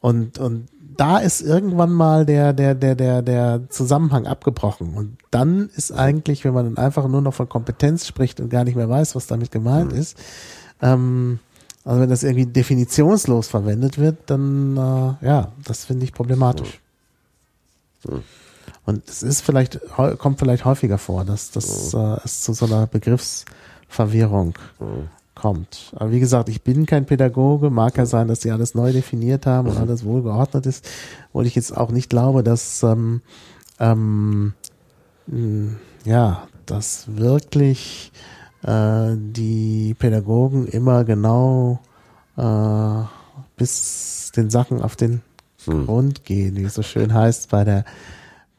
Und, und da ist irgendwann mal der, der, der, der, der Zusammenhang abgebrochen. Und dann ist eigentlich, wenn man dann einfach nur noch von Kompetenz spricht und gar nicht mehr weiß, was damit gemeint ist, ähm, also wenn das irgendwie definitionslos verwendet wird, dann äh, ja, das finde ich problematisch. Und es ist vielleicht, kommt vielleicht häufiger vor, dass, dass äh, es zu so einer Begriffsverwirrung kommt. Aber wie gesagt, ich bin kein Pädagoge, mag ja sein, dass sie alles neu definiert haben und alles wohlgeordnet ist, wo ich jetzt auch nicht glaube, dass ähm, ähm, ja, dass wirklich äh, die Pädagogen immer genau äh, bis den Sachen auf den Grund gehen, wie es so schön heißt bei der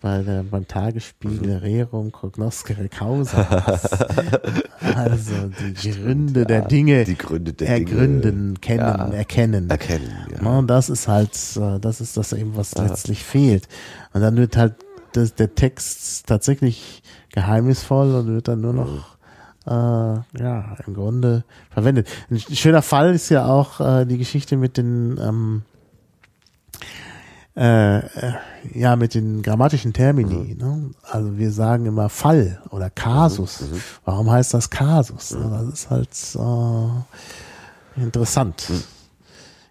bei der, beim Tagesspiegel Rerum cognoscere causa. [LAUGHS] also die Gründe der Dinge die Gründe der Dinge. ergründen, kennen, Ja. erkennen. Erkennen, ja. Und das ist halt, äh, das ist das eben, was letztlich fehlt. Und dann wird halt das, der Text tatsächlich geheimnisvoll und wird dann nur noch äh, ja, im Grunde verwendet. Ein schöner Fall ist ja auch äh, die Geschichte mit den ähm, äh, äh, ja, mit den grammatischen Termini. Ne? Also wir sagen immer Fall oder Kasus. Warum heißt das Kasus? Ne? Das ist halt äh, interessant.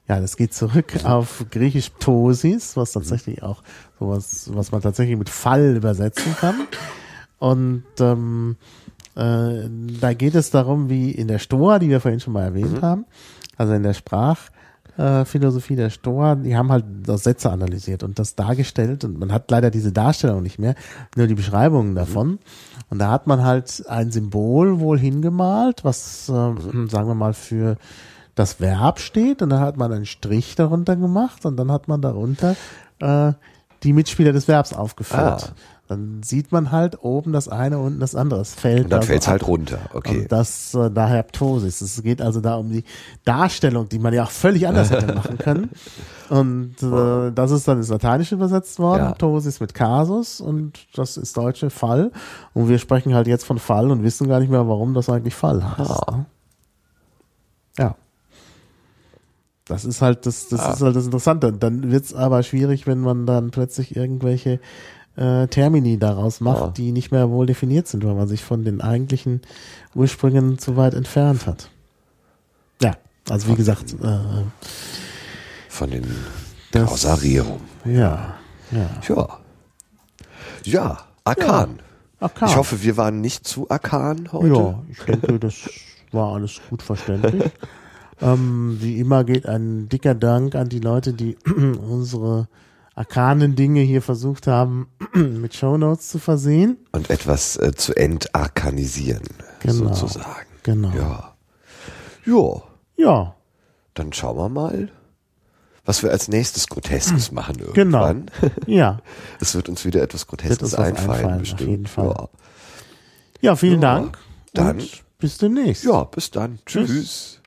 Ja, das geht zurück auf griechisch Tosis, was tatsächlich auch sowas, was man tatsächlich mit Fall übersetzen kann. Und ähm, äh, da geht es darum, wie in der Stoa, die wir vorhin schon mal erwähnt haben, also in der Sprachphilosophie der Stoa, die haben halt das Sätze analysiert und das dargestellt und man hat leider diese Darstellung nicht mehr, nur die Beschreibungen davon. Und da hat man halt ein Symbol wohl hingemalt, was, äh, sagen wir mal, für das Verb steht und dann hat man einen Strich darunter gemacht und dann hat man darunter äh, die Mitspieler des Verbs aufgeführt. Ah. Dann sieht man halt oben das eine, unten das andere. Es fällt Und dann also fällt's ab. halt runter. Okay. Und das äh, daher Ptosis. Es geht also da um die Darstellung, die man ja auch völlig anders hätte [LAUGHS] machen können. Und äh, das ist dann ins Lateinische übersetzt worden, Ja. Ptosis mit Kasus und das ist deutsche Fall. Und wir sprechen halt jetzt von Fall und wissen gar nicht mehr, warum das eigentlich Fall heißt. Ah. Ne? Ja. Das ist halt das, das ist halt das Interessante. Dann wird's aber schwierig, wenn man dann plötzlich irgendwelche äh, Termini daraus macht, Ja. die nicht mehr wohl definiert sind, weil man sich von den eigentlichen Ursprüngen zu weit entfernt hat. Ja, also wie gesagt, äh, Von den Rerum. ja, ja. Ja. Ja, Arkan. Arkan. Ich hoffe, wir waren nicht zu Arkan heute. Ja, ich denke, das war alles gut verständlich. [LAUGHS] ähm, wie immer geht ein dicker Dank an die Leute, die [CLEARS THROAT] unsere arkanen Dinge hier versucht haben, [CLEARS THROAT] mit Shownotes zu versehen. Und etwas äh, zu entarkanisieren, Genau. sozusagen. Genau. Ja. Ja, Ja, dann schauen wir mal, was wir als nächstes Groteskes [CLEARS THROAT] machen genau. irgendwann. Ja. [LAUGHS] Es wird uns wieder etwas Groteskes einfallen, einfallen, auf bestimmt. jeden Fall. Ja. Ja, vielen Ja, Dank. dann- bis demnächst. ja, bis dann. Tschüss. Tschüss.